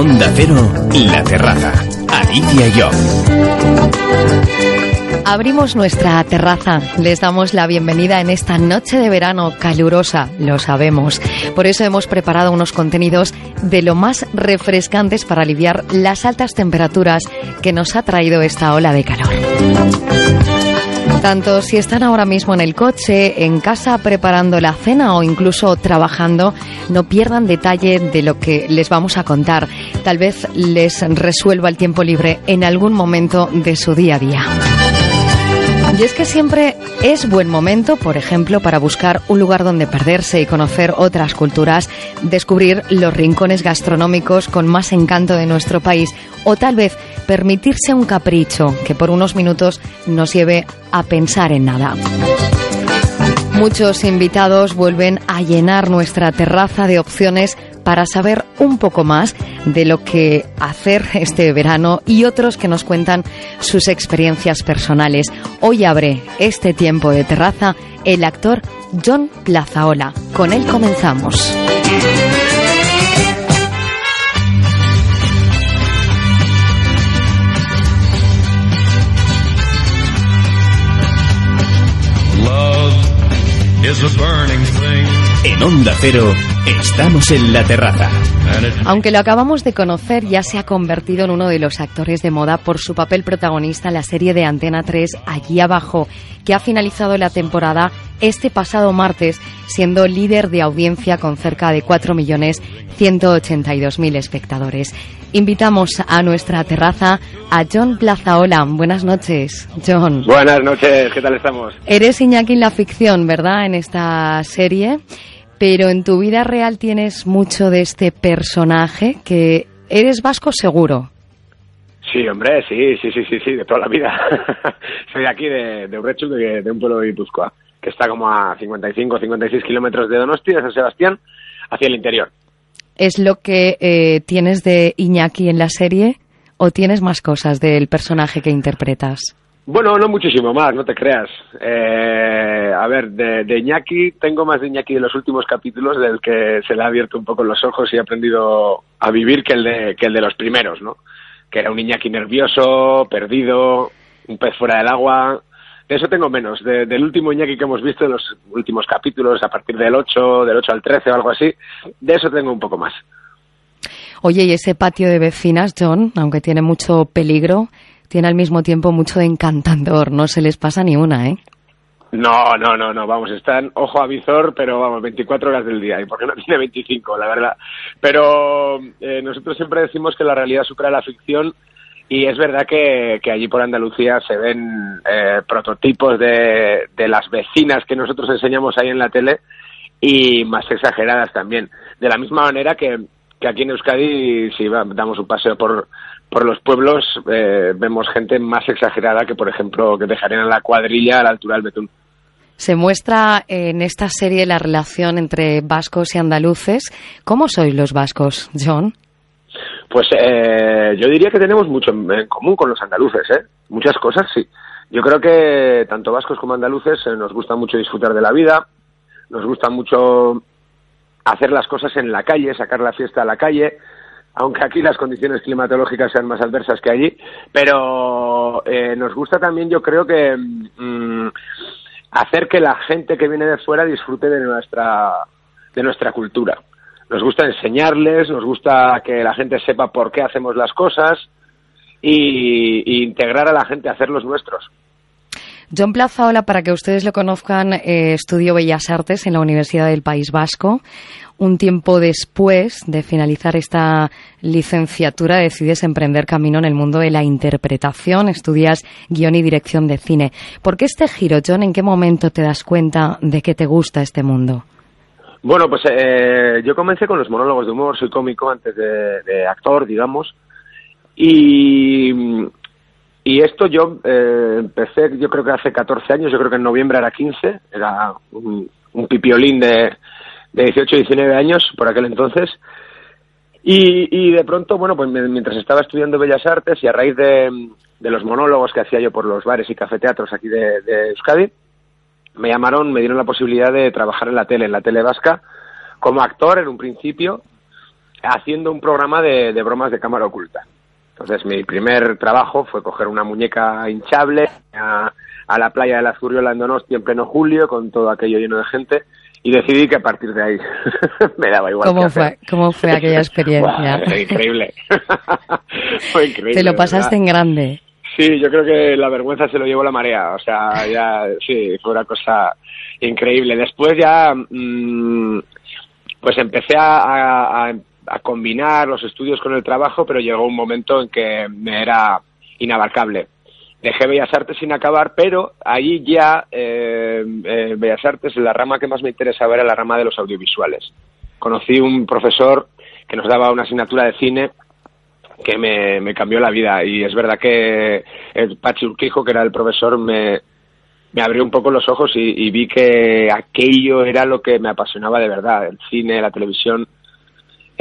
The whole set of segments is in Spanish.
Onda Cero, La Terraza. Alicia y. Abrimos nuestra terraza, les damos la bienvenida en esta noche de verano calurosa, lo sabemos. Por eso hemos preparado unos contenidos de lo más refrescantes para aliviar las altas temperaturas que nos ha traído esta ola de calor. Tanto si están ahora mismo en el coche, en casa preparando la cena o incluso trabajando, no pierdan detalle de lo que les vamos a contar. Tal vez les resuelva el tiempo libre en algún momento de su día a día. Y es que siempre es buen momento, por ejemplo, para buscar un lugar donde perderse y conocer otras culturas, descubrir los rincones gastronómicos con más encanto de nuestro país o tal vez permitirse un capricho que por unos minutos nos lleve a pensar en nada. Muchos invitados vuelven a llenar nuestra terraza de opciones para saber un poco más de lo que hacer este verano y otros que nos cuentan sus experiencias personales. Hoy abre este tiempo de terraza el actor John Plazaola. Con él comenzamos. En Onda Cero, estamos en la terraza. Aunque lo acabamos de conocer, ya se ha convertido en uno de los actores de moda por su papel protagonista en la serie de Antena 3 Allí Abajo, que ha finalizado la temporada este pasado martes, siendo líder de audiencia con cerca de 4.182.000 espectadores. Invitamos a nuestra terraza a John Plazaola. Buenas noches, John. Buenas noches, ¿qué tal estamos? Eres Iñaki en la ficción, ¿verdad? En esta serie. Pero en tu vida real tienes mucho de este personaje que eres vasco seguro. Sí, hombre, sí, sí, sí, sí, sí, de toda la vida. Soy aquí de, de de un pueblo de Guipúzcoa, que está como a 55, 56 kilómetros de Donosti, de San Sebastián, hacia el interior. ¿Es lo que eh, tienes de Iñaki en la serie o tienes más cosas del personaje que interpretas? Bueno, no muchísimo más, no te creas. Eh, a ver, de, de, Iñaki, tengo más de Iñaki de los últimos capítulos del que se le ha abierto un poco los ojos y ha aprendido a vivir que el de, que el de los primeros, ¿no? Que era un Iñaki nervioso, perdido, un pez fuera del agua. De eso tengo menos. De, del último Iñaki que hemos visto en los últimos capítulos, a partir del 8, del 8 al 13 o algo así, de eso tengo un poco más. Oye, y ese patio de vecinas, John, aunque tiene mucho peligro, tiene al mismo tiempo mucho de encantador. No se les pasa ni una, ¿eh? No, no, no, no, vamos, están ojo a visor, pero vamos, 24 horas del día, y porque no tiene 25, la verdad. Pero eh, nosotros siempre decimos que la realidad supera la ficción y es verdad que, que allí por Andalucía se ven eh, prototipos de, de las vecinas que nosotros enseñamos ahí en la tele y más exageradas también. De la misma manera que, que aquí en Euskadi, si va, damos un paseo por, por los pueblos, eh, vemos gente más exagerada que, por ejemplo, que dejarían la cuadrilla a la altura del betún. Se muestra en esta serie la relación entre vascos y andaluces. ¿Cómo sois los vascos, John? Pues eh, yo diría que tenemos mucho en común con los andaluces, ¿eh? Muchas cosas, sí. Yo creo que tanto vascos como andaluces eh, nos gusta mucho disfrutar de la vida, nos gusta mucho hacer las cosas en la calle, sacar la fiesta a la calle, aunque aquí las condiciones climatológicas sean más adversas que allí, pero eh, nos gusta también, yo creo que mmm, hacer que la gente que viene de fuera disfrute de nuestra de nuestra cultura. Nos gusta enseñarles, nos gusta que la gente sepa por qué hacemos las cosas y, y integrar a la gente a hacer los nuestros. John Plazaola, para que ustedes lo conozcan, eh, estudió Bellas Artes en la Universidad del País Vasco. Un tiempo después de finalizar esta licenciatura decides emprender camino en el mundo de la interpretación, estudias guion y dirección de cine. ¿Por qué este giro, John? ¿En qué momento te das cuenta de que te gusta este mundo? Bueno, pues eh, yo comencé con los monólogos de humor, soy cómico antes de, de actor, digamos, y, y esto yo eh, empecé, yo creo que hace 14 años, yo creo que en noviembre era 15, era un, un pipiolín de, de 18, 19 años por aquel entonces. Y, y de pronto, bueno, pues mientras estaba estudiando Bellas Artes y a raíz de, de los monólogos que hacía yo por los bares y cafeteatros aquí de, de Euskadi, me llamaron, me dieron la posibilidad de trabajar en la tele, en la tele vasca, como actor en un principio, haciendo un programa de, de bromas de cámara oculta. Entonces mi primer trabajo fue coger una muñeca hinchable a, a la playa de la Zurriola en Donosti en pleno julio con todo aquello lleno de gente y decidí que a partir de ahí me daba igual. ¿Cómo, fue, ¿Cómo fue aquella experiencia? increíble. fue increíble. Te lo pasaste en grande. Sí, yo creo que la vergüenza se lo llevó la marea. O sea, ya, sí, fue una cosa increíble. Después ya, mmm, pues empecé a, a, a, combinar los estudios con el trabajo, pero llegó un momento en que me era inabarcable dejé Bellas Artes sin acabar, pero ahí ya eh, eh, Bellas Artes, la rama que más me interesaba era la rama de los audiovisuales. Conocí un profesor que nos daba una asignatura de cine que me, me cambió la vida y es verdad que el Pachi Urquijo, que era el profesor, me, me abrió un poco los ojos y, y vi que aquello era lo que me apasionaba de verdad, el cine, la televisión.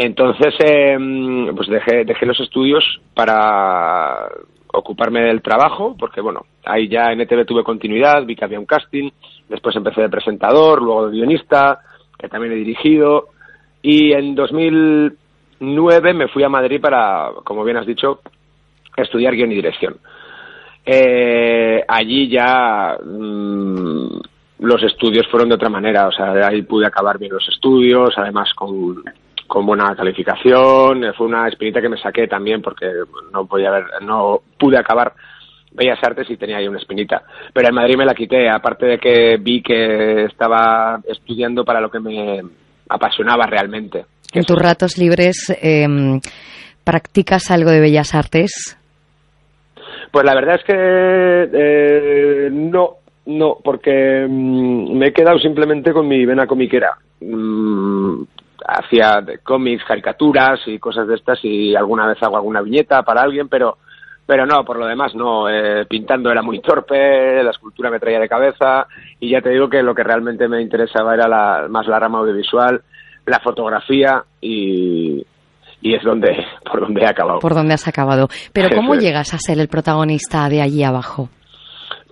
Entonces, eh, pues dejé, dejé los estudios para ocuparme del trabajo, porque bueno, ahí ya en ETV tuve continuidad, vi que había un casting, después empecé de presentador, luego de guionista, que también he dirigido, y en 2009 me fui a Madrid para, como bien has dicho, estudiar guion y dirección. Eh, allí ya mmm, los estudios fueron de otra manera, o sea, ahí pude acabar bien los estudios, además con con buena calificación. Fue una experiencia que me saqué también porque no podía haber, no pude acabar Bellas Artes y tenía ahí una espinita. Pero en Madrid me la quité, aparte de que vi que estaba estudiando para lo que me apasionaba realmente. En tus ratos libres, eh, ¿practicas algo de Bellas Artes? Pues la verdad es que eh, no, no, porque mmm, me he quedado simplemente con mi vena comiquera. Mm, hacía cómics, caricaturas y cosas de estas y alguna vez hago alguna viñeta para alguien, pero pero no, por lo demás no, eh, pintando era muy torpe, la escultura me traía de cabeza y ya te digo que lo que realmente me interesaba era la, más la rama audiovisual, la fotografía y, y es donde por donde he acabado. Por donde has acabado. Pero ¿cómo llegas a ser el protagonista de allí abajo?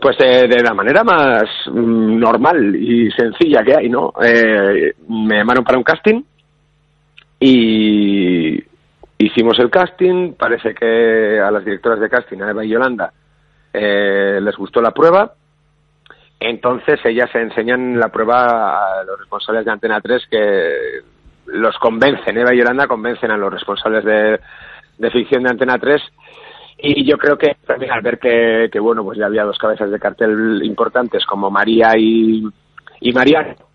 Pues eh, de la manera más mm, normal y sencilla que hay, ¿no? Eh, me llamaron para un casting y hicimos el casting, parece que a las directoras de casting, a Eva y Yolanda, eh, les gustó la prueba, entonces ellas se enseñan la prueba a los responsables de Antena 3 que los convencen, Eva y Yolanda convencen a los responsables de, de ficción de Antena 3 y yo creo que también al ver que, que, bueno pues ya había dos cabezas de cartel importantes como María y, y Mariano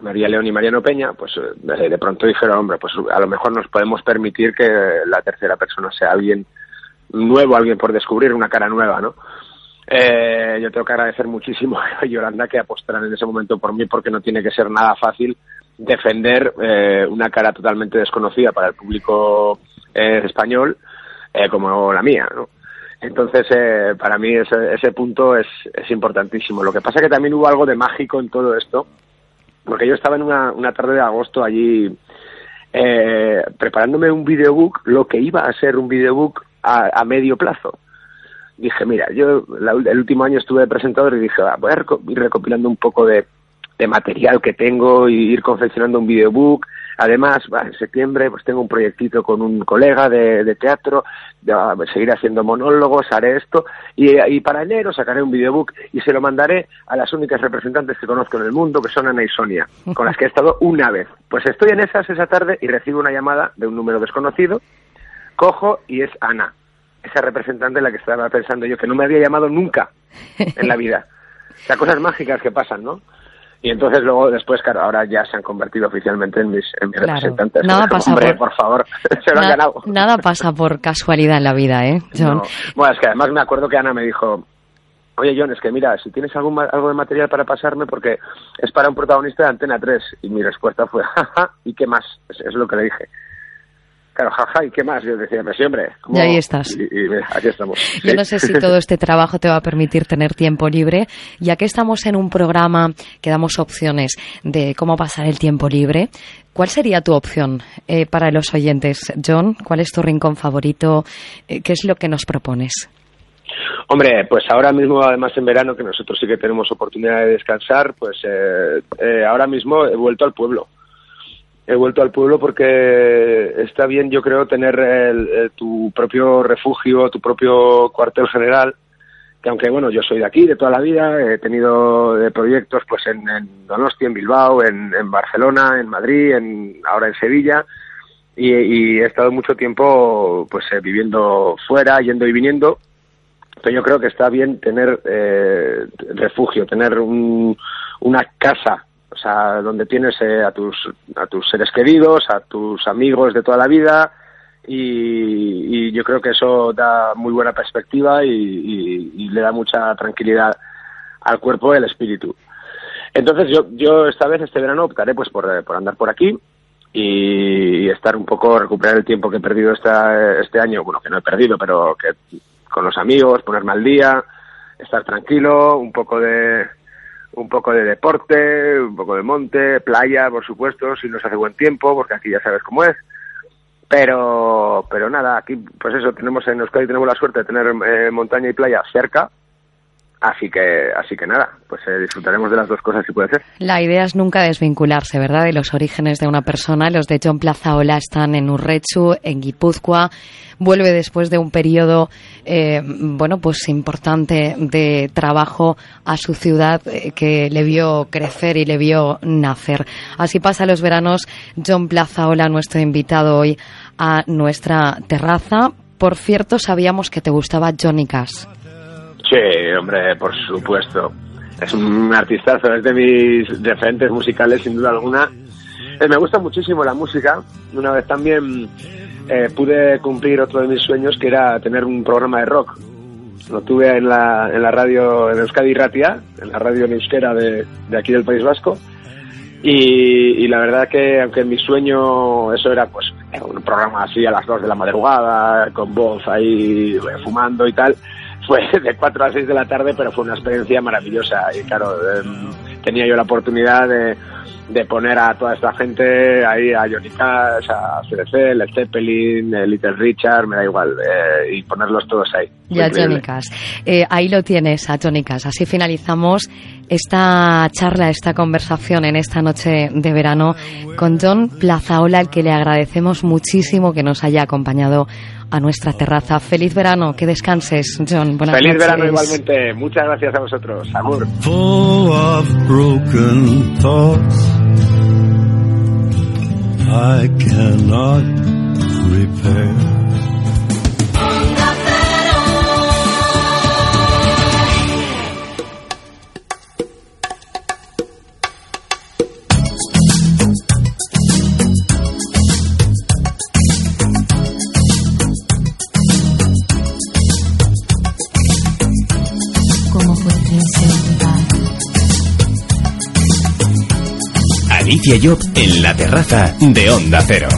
María León y Mariano Peña, pues eh, de pronto dijeron, hombre, pues a lo mejor nos podemos permitir que la tercera persona sea alguien nuevo, alguien por descubrir, una cara nueva, ¿no? Eh, yo tengo que agradecer muchísimo a Yolanda que apostaran en ese momento por mí porque no tiene que ser nada fácil defender eh, una cara totalmente desconocida para el público eh, español como la mía, ¿no? Entonces, eh, para mí ese, ese punto es, es importantísimo. Lo que pasa que también hubo algo de mágico en todo esto, porque yo estaba en una, una tarde de agosto allí eh, preparándome un videobook, lo que iba a ser un videobook a, a medio plazo. Dije, mira, yo la, el último año estuve de presentador y dije, voy a ir recopilando un poco de, de material que tengo y ir confeccionando un videobook. Además, en septiembre pues tengo un proyectito con un colega de, teatro, de, de seguir haciendo monólogos, haré esto, y, y, para enero sacaré un videobook y se lo mandaré a las únicas representantes que conozco en el mundo, que son Ana y Sonia, con las que he estado una vez. Pues estoy en esas esa tarde y recibo una llamada de un número desconocido, cojo y es Ana, esa representante en la que estaba pensando yo, que no me había llamado nunca en la vida. O sea, cosas mágicas que pasan, ¿no? Y entonces luego después claro ahora ya se han convertido oficialmente en mis, en mis claro. representantes. Nada como, pasa hombre, por, por, favor se lo na, han ganado. nada pasa por casualidad en la vida eh John no. bueno es que además me acuerdo que Ana me dijo oye John es que mira si tienes algún algo de material para pasarme porque es para un protagonista de Antena 3 y mi respuesta fue jaja y qué más es, es lo que le dije claro, jaja, ¿y qué más? Yo decía, pues siempre. Y ahí estás. Y, y, aquí estamos. Yo no sé si todo este trabajo te va a permitir tener tiempo libre, ya que estamos en un programa que damos opciones de cómo pasar el tiempo libre. ¿Cuál sería tu opción eh, para los oyentes? John, ¿cuál es tu rincón favorito? Eh, ¿Qué es lo que nos propones? Hombre, pues ahora mismo, además en verano, que nosotros sí que tenemos oportunidad de descansar, pues eh, eh, ahora mismo he vuelto al pueblo he vuelto al pueblo porque está bien, yo creo, tener tu propio refugio, tu propio cuartel general, que aunque, bueno, yo soy de aquí, de toda la vida, he tenido proyectos pues en, en, Donostia, en Bilbao, en, en, Barcelona, en Madrid, en, ahora en Sevilla, y, y he estado mucho tiempo pues eh, viviendo fuera, yendo y viniendo, pero yo creo que está bien tener eh, refugio, tener un, una casa o sea, donde tienes eh, a tus a tus seres queridos, a tus amigos de toda la vida y, yo creo que eso da muy buena perspectiva y, le da mucha tranquilidad al cuerpo y al espíritu. Entonces yo yo esta vez este verano optaré pues por, por andar por aquí y, estar un poco recuperar el tiempo que he perdido esta, este año, bueno que no he perdido, pero que con los amigos, ponerme al día, estar tranquilo, un poco de un poco de deporte, un poco de monte, playa, por supuesto, si nos hace buen tiempo, porque aquí ya sabes cómo es. Pero, pero nada, aquí, pues eso, tenemos en Euskadi tenemos la suerte de tener eh, montaña y playa cerca, Así que, así que nada, pues eh, disfrutaremos de las dos cosas si puede ser. La idea es nunca desvincularse, ¿verdad?, de los orígenes de una persona. Los de John Plazaola están en Urrechu, en Guipúzcoa. Vuelve después de un periodo, eh, bueno, pues importante de trabajo a su ciudad eh, que le vio crecer y le vio nacer. Así pasa los veranos. John Plazaola, nuestro invitado hoy a nuestra terraza. Por cierto, sabíamos que te gustaba Johnny Cash. Sí, hombre, por supuesto. Es un artistazo, es de mis referentes musicales, sin duda alguna. Eh, me gusta muchísimo la música. Una vez también eh, pude cumplir otro de mis sueños, que era tener un programa de rock. Lo tuve en la, en la radio en Euskadi Ratia, en la radio euskera de, de aquí del País Vasco. Y, y, la verdad que, aunque mi sueño eso era pues un programa así a las dos de la madrugada, con voz ahí fumando y tal, fue de 4 a 6 de la tarde, pero fue una experiencia maravillosa. Y claro, em, tenía yo la oportunidad de, de, poner a toda esta gente ahí, a Johnny Cash, a CDC, Led Zeppelin, Little Richard, me da igual, eh, y ponerlos todos ahí. Y a Johnny Cash. Eh, ahí lo tienes, a Johnny Cash. Así finalizamos esta charla, esta conversación en esta noche de verano con John Plazaola, al que le agradecemos muchísimo que nos haya acompañado a nuestra terraza. Feliz verano, que descanses, John. Buenas Feliz verano igualmente. Muchas gracias a vosotros. Amor. I cannot repair. Alicia Job en la terraza de Onda Cero.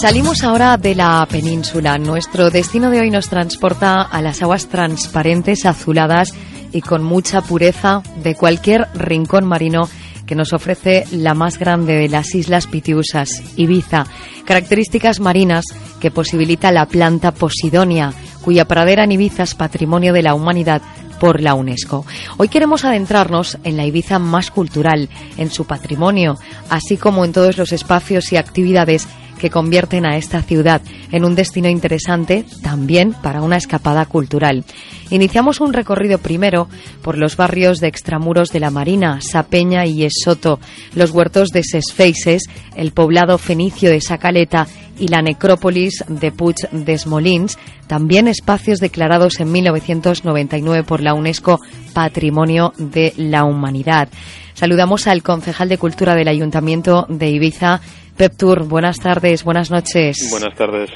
Salimos ahora de la península. Nuestro destino de hoy nos transporta a las aguas transparentes, azuladas y con mucha pureza de cualquier rincón marino que nos ofrece la más grande de las islas Pitiusas, Ibiza. Características marinas que posibilita la planta Posidonia, cuya pradera en Ibiza es patrimonio de la humanidad por la UNESCO. Hoy queremos adentrarnos en la Ibiza más cultural, en su patrimonio, así como en todos los espacios y actividades que convierten a esta ciudad en un destino interesante también para una escapada cultural. Iniciamos un recorrido primero por los barrios de extramuros de la Marina, Sapeña y Esoto, los huertos de Sesfeises, el poblado fenicio de Sacaleta y la necrópolis de Puig des Molins, también espacios declarados en 1999 por la UNESCO Patrimonio de la Humanidad. Saludamos al concejal de Cultura del Ayuntamiento de Ibiza, Pep Tour. Buenas tardes, buenas noches. Buenas tardes.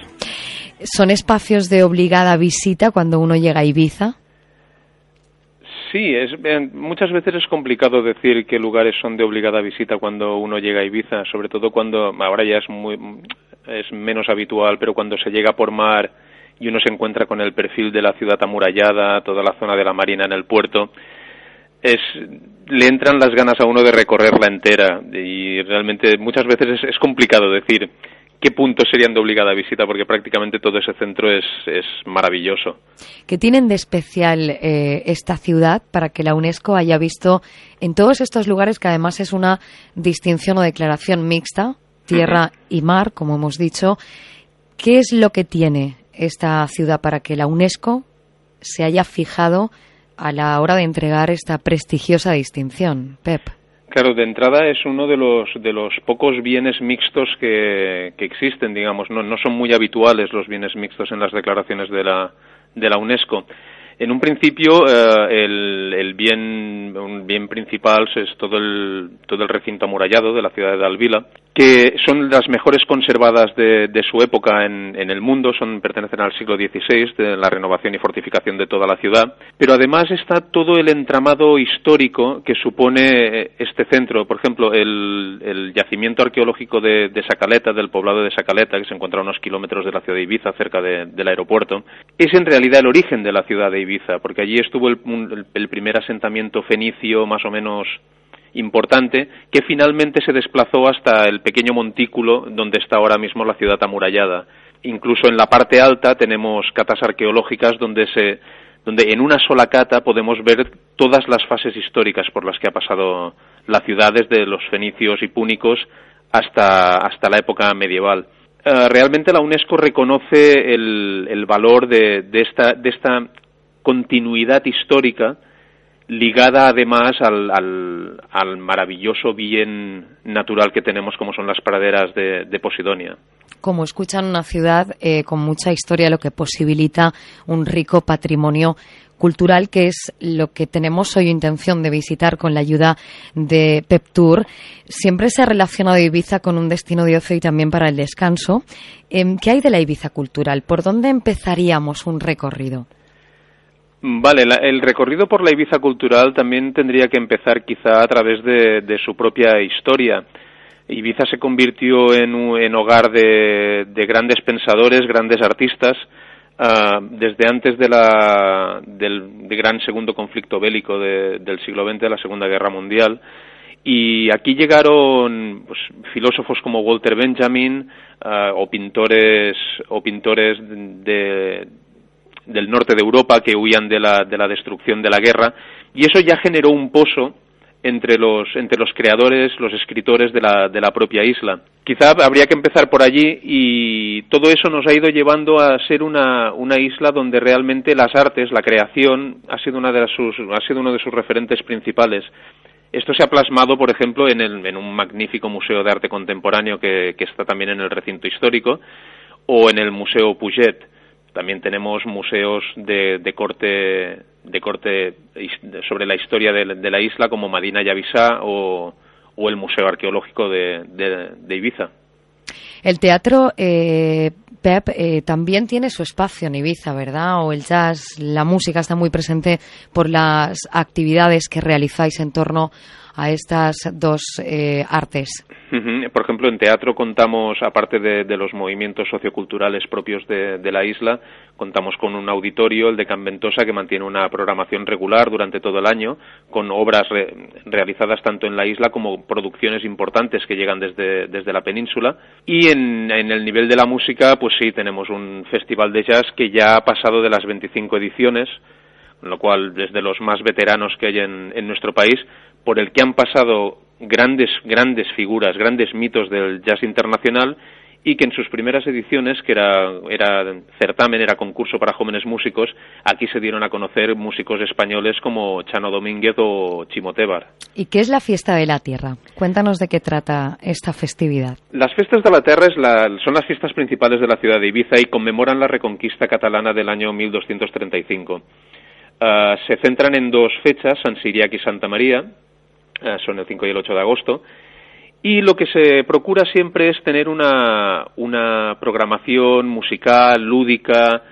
¿Son espacios de obligada visita cuando uno llega a Ibiza? Sí, es, muchas veces es complicado decir qué lugares son de obligada visita cuando uno llega a Ibiza, sobre todo cuando ahora ya es muy es menos habitual, pero cuando se llega por mar y uno se encuentra con el perfil de la ciudad amurallada, toda la zona de la marina en el puerto, es le entran las ganas a uno de recorrerla entera. Y realmente muchas veces es, complicado decir qué puntos serían de obligada visita, porque prácticamente todo ese centro es, es maravilloso. ¿Qué tienen de especial eh, esta ciudad para que la UNESCO haya visto en todos estos lugares, que además es una distinción o declaración mixta, tierra y mar, como hemos dicho, ¿qué es lo que tiene esta ciudad para que la UNESCO se haya fijado a la hora de entregar esta prestigiosa distinción, Pep? Claro, de entrada es uno de los, de los pocos bienes mixtos que, que existen, digamos. No, no son muy habituales los bienes mixtos en las declaraciones de la, de la UNESCO. En un principio, eh, el, el, bien, un bien principal es todo el, todo el recinto amurallado de la ciudad de Alvila, que son las mejores conservadas de, de su época en, en, el mundo, son, pertenecen al siglo XVI, de la renovación y fortificación de toda la ciudad, pero además está todo el entramado histórico que supone este centro. Por ejemplo, el, yacimiento arqueológico de, Sacaleta, del poblado de Sacaleta, que se encuentra a unos kilómetros de la ciudad de Ibiza, cerca de, del aeropuerto, es en realidad el origen de la ciudad de Ibiza, porque allí estuvo el, el primer asentamiento fenicio más o menos importante que finalmente se desplazó hasta el pequeño montículo donde está ahora mismo la ciudad amurallada. Incluso en la parte alta tenemos catas arqueológicas donde se donde en una sola cata podemos ver todas las fases históricas por las que ha pasado la ciudad desde los fenicios y púnicos hasta, hasta la época medieval. Uh, realmente la UNESCO reconoce el, el valor de, de, esta, de esta continuidad histórica ligada además al, al, maravilloso bien natural que tenemos como son las praderas de, Posidonia. Como escuchan, una ciudad eh, con mucha historia, lo que posibilita un rico patrimonio cultural, que es lo que tenemos hoy intención de visitar con la ayuda de PepTour. Siempre se ha relacionado Ibiza con un destino de ocio y también para el descanso. Eh, ¿Qué hay de la Ibiza cultural? ¿Por dónde empezaríamos un recorrido? Vale, la, el recorrido por la Ibiza cultural también tendría que empezar quizá a través de, de su propia historia. Ibiza se convirtió en, hogar de, de, grandes pensadores, grandes artistas, uh, desde antes de la, del de gran segundo conflicto bélico de, del siglo XX, de la Segunda Guerra Mundial. Y aquí llegaron pues, filósofos como Walter Benjamin uh, o pintores o pintores de, del norte de Europa que huían de la, de la destrucción de la guerra y eso ya generó un pozo entre los, entre los creadores, los escritores de la, de la propia isla. Quizá habría que empezar por allí y todo eso nos ha ido llevando a ser una, una isla donde realmente las artes, la creación, ha sido, una de sus, ha sido uno de sus referentes principales. Esto se ha plasmado, por ejemplo, en, el, en un magnífico museo de arte contemporáneo que, que está también en el recinto histórico o en el Museo Puget también tenemos museos de, de corte de corte sobre la historia de, la isla como Madina Yavisá o, o el Museo Arqueológico de, de, de Ibiza. El teatro, eh, Pep, eh, también tiene su espacio en Ibiza, ¿verdad? O el jazz, la música está muy presente por las actividades que realizáis en torno a estas dos eh, artes. Por ejemplo, en teatro contamos, aparte de, de los movimientos socioculturales propios de, de, la isla, contamos con un auditorio, el de Canventosa, que mantiene una programación regular durante todo el año, con obras re, realizadas tanto en la isla como producciones importantes que llegan desde, desde la península. Y en, el nivel de la música, pues sí, tenemos un festival de jazz que ya ha pasado de las 25 ediciones, con lo cual, desde los más veteranos que hay en, en nuestro país, por el que han pasado grandes, grandes figuras, grandes mitos del jazz internacional y que en sus primeras ediciones, que era, era certamen, era concurso para jóvenes músicos, aquí se dieron a conocer músicos españoles como Chano Domínguez o Chimotebar. ¿Y qué es la Fiesta de la Tierra? Cuéntanos de qué trata esta festividad. Las Fiestas de la Tierra es la, son las fiestas principales de la ciudad de Ibiza y conmemoran la reconquista catalana del año 1235. Uh, se centran en dos fechas, San Siriac y Santa María, son el 5 y el 8 de agosto. Y lo que se procura siempre es tener una, una programación musical, lúdica,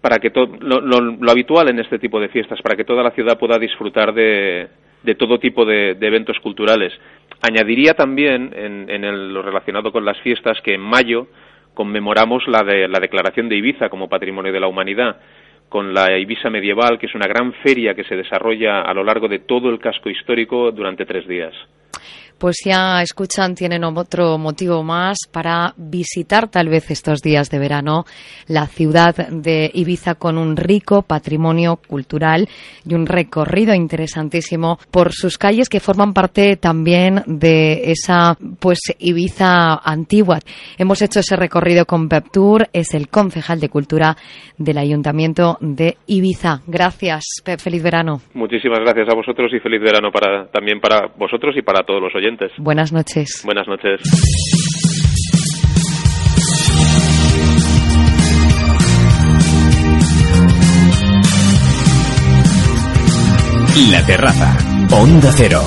para que todo, lo, habitual en este tipo de fiestas, para que toda la ciudad pueda disfrutar de, de todo tipo de, eventos culturales. Añadiría también, en, en lo relacionado con las fiestas, que en mayo conmemoramos la, de, la declaración de Ibiza como Patrimonio de la Humanidad con la Ibiza Medieval, que es una gran feria que se desarrolla a lo largo de todo el casco histórico durante tres días. Pues ya escuchan, tienen otro motivo más para visitar tal vez estos días de verano la ciudad de Ibiza con un rico patrimonio cultural y un recorrido interesantísimo por sus calles que forman parte también de esa pues Ibiza antigua. Hemos hecho ese recorrido con Pep Tour, es el concejal de cultura del Ayuntamiento de Ibiza. Gracias, Pep, feliz verano. Muchísimas gracias a vosotros y feliz verano para también para vosotros y para todos los oyentes. Buenas noches. Buenas noches. La Terraza, Onda Cero.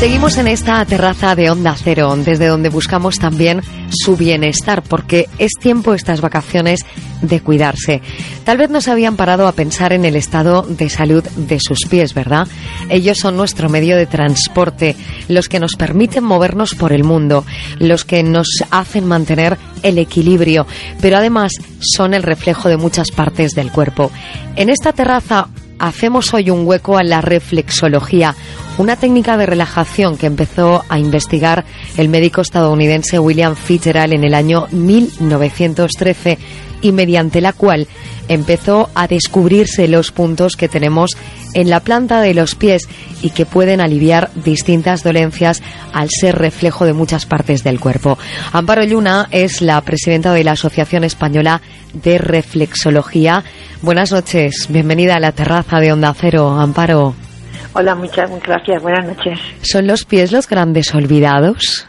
Seguimos en esta terraza de Onda Cero, desde donde buscamos también su bienestar, porque es tiempo estas vacaciones de cuidarse. Tal vez nos habían parado a pensar en el estado de salud de sus pies, ¿verdad? Ellos son nuestro medio de transporte, los que nos permiten movernos por el mundo, los que nos hacen mantener el equilibrio, pero además son el reflejo de muchas partes del cuerpo. En esta terraza hacemos hoy un hueco a la reflexología, una técnica de relajación que empezó a investigar el médico estadounidense William Fitzgerald en el año 1913 y mediante la cual empezó a descubrirse los puntos que tenemos en la planta de los pies y que pueden aliviar distintas dolencias al ser reflejo de muchas partes del cuerpo. Amparo Lluna es la presidenta de la Asociación Española de Reflexología. Buenas noches, bienvenida a la terraza de Onda Cero, Amparo. Hola, muchas gracias, buenas noches. ¿Son los pies los grandes olvidados?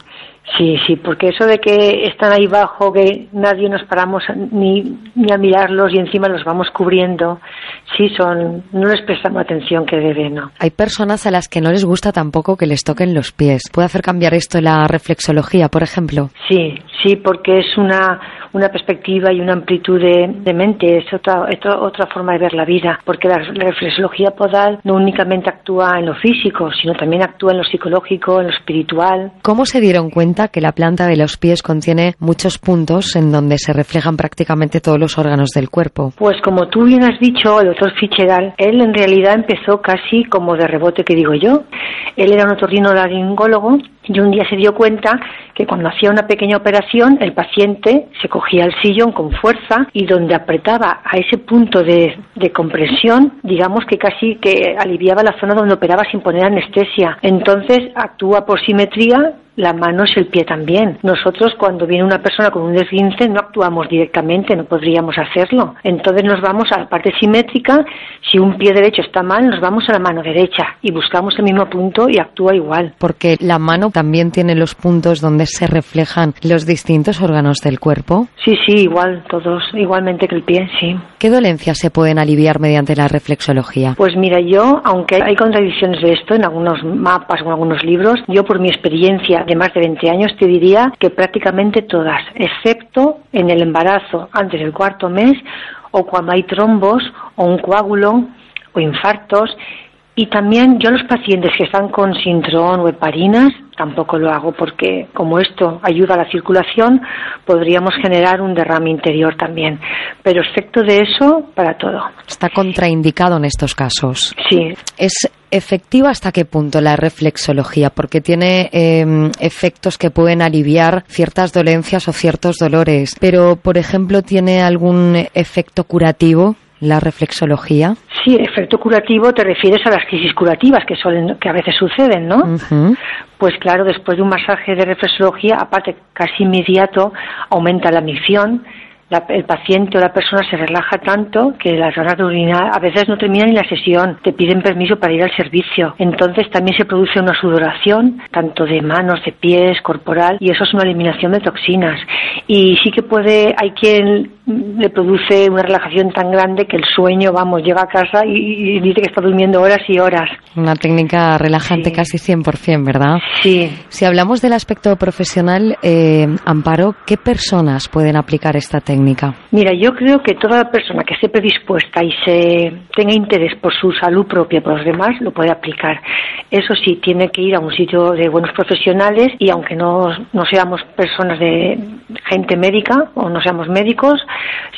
Sí, sí, porque eso de que están ahí bajo, que nadie nos paramos ni, ni a mirarlos y encima los vamos cubriendo, sí son, no les prestamos atención que debe, ¿no? Hay personas a las que no les gusta tampoco que les toquen los pies. ¿Puede hacer cambiar esto la reflexología, por ejemplo? Sí, sí, porque es una, una perspectiva y una amplitud de, mente, es otra, otra forma de ver la vida, porque la, reflexología podal no únicamente actúa en lo físico, sino también actúa en lo psicológico, en lo espiritual. ¿Cómo se dieron cuenta que la planta de los pies contiene muchos puntos en donde se reflejan prácticamente todos los órganos del cuerpo? Pues como tú bien has dicho, el doctor Fitzgerald, él en realidad empezó casi como de rebote que digo yo. Él era un otorrinolaringólogo y un día se dio cuenta que cuando hacía una pequeña operación el paciente se cogía el sillón con fuerza y donde apretaba a ese punto de, de, compresión, digamos que casi que aliviaba la zona donde operaba sin poner anestesia. Entonces actúa por simetría la mano es el pie también. Nosotros cuando viene una persona con un desguince no actuamos directamente, no podríamos hacerlo. Entonces nos vamos a la parte simétrica, si un pie derecho está mal, nos vamos a la mano derecha y buscamos el mismo punto y actúa igual. Porque la mano también tiene los puntos donde se reflejan los distintos órganos del cuerpo. Sí, sí, igual, todos, igualmente que el pie, sí. ¿Qué dolencias se pueden aliviar mediante la reflexología? Pues mira, yo, aunque hay contradicciones de esto en algunos mapas o en algunos libros, yo por mi experiencia de más de 20 años te diría que prácticamente todas, excepto en el embarazo antes del cuarto mes o cuando hay trombos o un coágulo o infartos y también yo los pacientes que están con sintrón o heparinas tampoco lo hago porque como esto ayuda a la circulación podríamos generar un derrame interior también. Pero excepto de eso, para todo. Está contraindicado en estos casos. Sí. ¿Es efectiva hasta qué punto la reflexología? Porque tiene em, efectos que pueden aliviar ciertas dolencias o ciertos dolores. Pero, por ejemplo, ¿tiene algún efecto curativo? la reflexología? Sí, efecto curativo te refieres a las crisis curativas que suelen, que a veces suceden, ¿no? Pues claro, después de un masaje de reflexología, aparte casi inmediato, aumenta la misión, el paciente o la persona se relaja tanto que las ganas de orinar a veces no terminan ni la sesión, te piden permiso para ir al servicio. Entonces también se produce una sudoración, tanto de manos, de pies, corporal, y eso es una eliminación de toxinas. Y sí que puede, hay quien le produce una relajación tan grande que el sueño, vamos, llega a casa y, dice que está durmiendo horas y horas. Una técnica relajante casi 100%, ¿verdad? Sí. Si hablamos del aspecto profesional, eh, Amparo, ¿qué personas pueden aplicar esta técnica? Mira, yo creo que toda persona que esté predispuesta y se tenga interés por su salud propia, por los demás, lo puede aplicar. Eso sí, tiene que ir a un sitio de buenos profesionales y aunque no, no seamos personas de gente médica o no seamos médicos,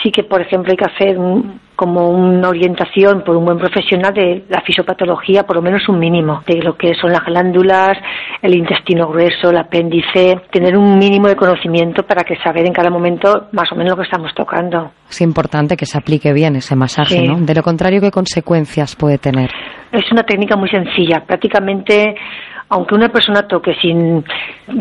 sí que, por ejemplo, hay que hacer como una orientación por un buen profesional de la fisiopatología, por lo menos un mínimo, de lo que son las glándulas, el intestino grueso, el apéndice, tener un mínimo de conocimiento para que saber en cada momento más o menos lo que estamos tocando. Es importante que se aplique bien ese masaje, Sí. ¿no? De lo contrario, ¿qué consecuencias puede tener? Es una técnica muy sencilla. Prácticamente, aunque una persona toque sin,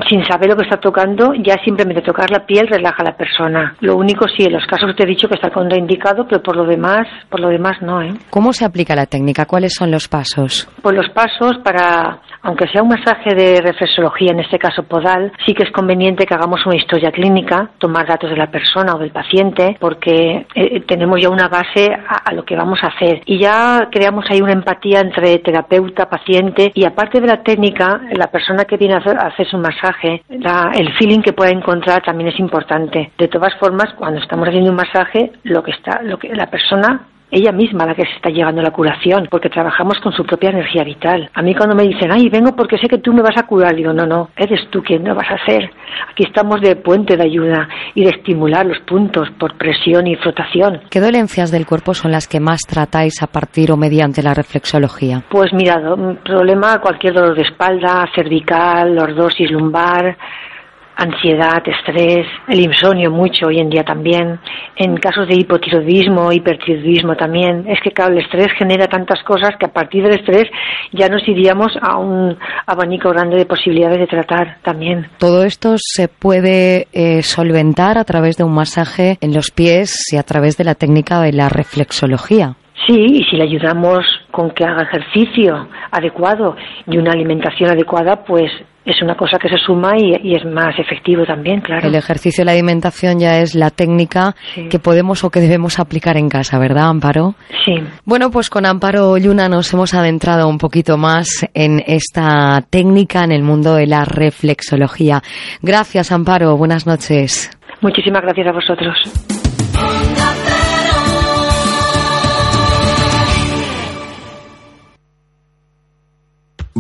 sin saber lo que está tocando, ya simplemente tocar la piel relaja a la persona. Lo único sí, en los casos que te he dicho que está contraindicado, pero por lo demás, por lo demás no, ¿eh? ¿Cómo se aplica la técnica? ¿Cuáles son los pasos? Pues los pasos para, aunque sea un masaje de reflexología, en este caso podal, sí que es conveniente que hagamos una historia clínica, tomar datos de la persona o del paciente, porque eh, tenemos ya una base a, a lo que vamos a hacer. Y ya creamos ahí una empatía entre terapeuta, paciente, y aparte de la técnica, la persona que viene a hacer, un masaje, la- el feeling que pueda encontrar también es importante. De todas formas, cuando estamos haciendo un masaje, lo que está, lo que la persona ella misma la que se está llegando a la curación, porque trabajamos con su propia energía vital. A mí cuando me dicen, ay, vengo porque sé que tú me vas a curar, digo, no, no, eres tú quien lo vas a hacer. Aquí estamos de puente de ayuda y de estimular los puntos por presión y frotación. ¿Qué dolencias del cuerpo son las que más tratáis a partir o mediante la reflexología? Pues mira, un problema, cualquier dolor de espalda, cervical, lordosis lumbar, ansiedad, estrés, el insomnio mucho hoy en día también, en casos de hipotiroidismo, hipertiroidismo también. Es que claro, el estrés genera tantas cosas que a partir del estrés ya nos iríamos a un abanico grande de posibilidades de tratar también. Todo esto se puede eh, solventar a través de un masaje en los pies y a través de la técnica de la reflexología. Sí, y si le ayudamos con que haga ejercicio adecuado y una alimentación adecuada, pues es una cosa que se suma y, y es más efectivo también, claro. El ejercicio y la alimentación ya es la técnica Sí. que podemos o que debemos aplicar en casa, ¿verdad, Amparo? Sí. Bueno, pues con Amparo Yuna nos hemos adentrado un poquito más en esta técnica en el mundo de la reflexología. Gracias, Amparo. Buenas noches. Muchísimas gracias a vosotros.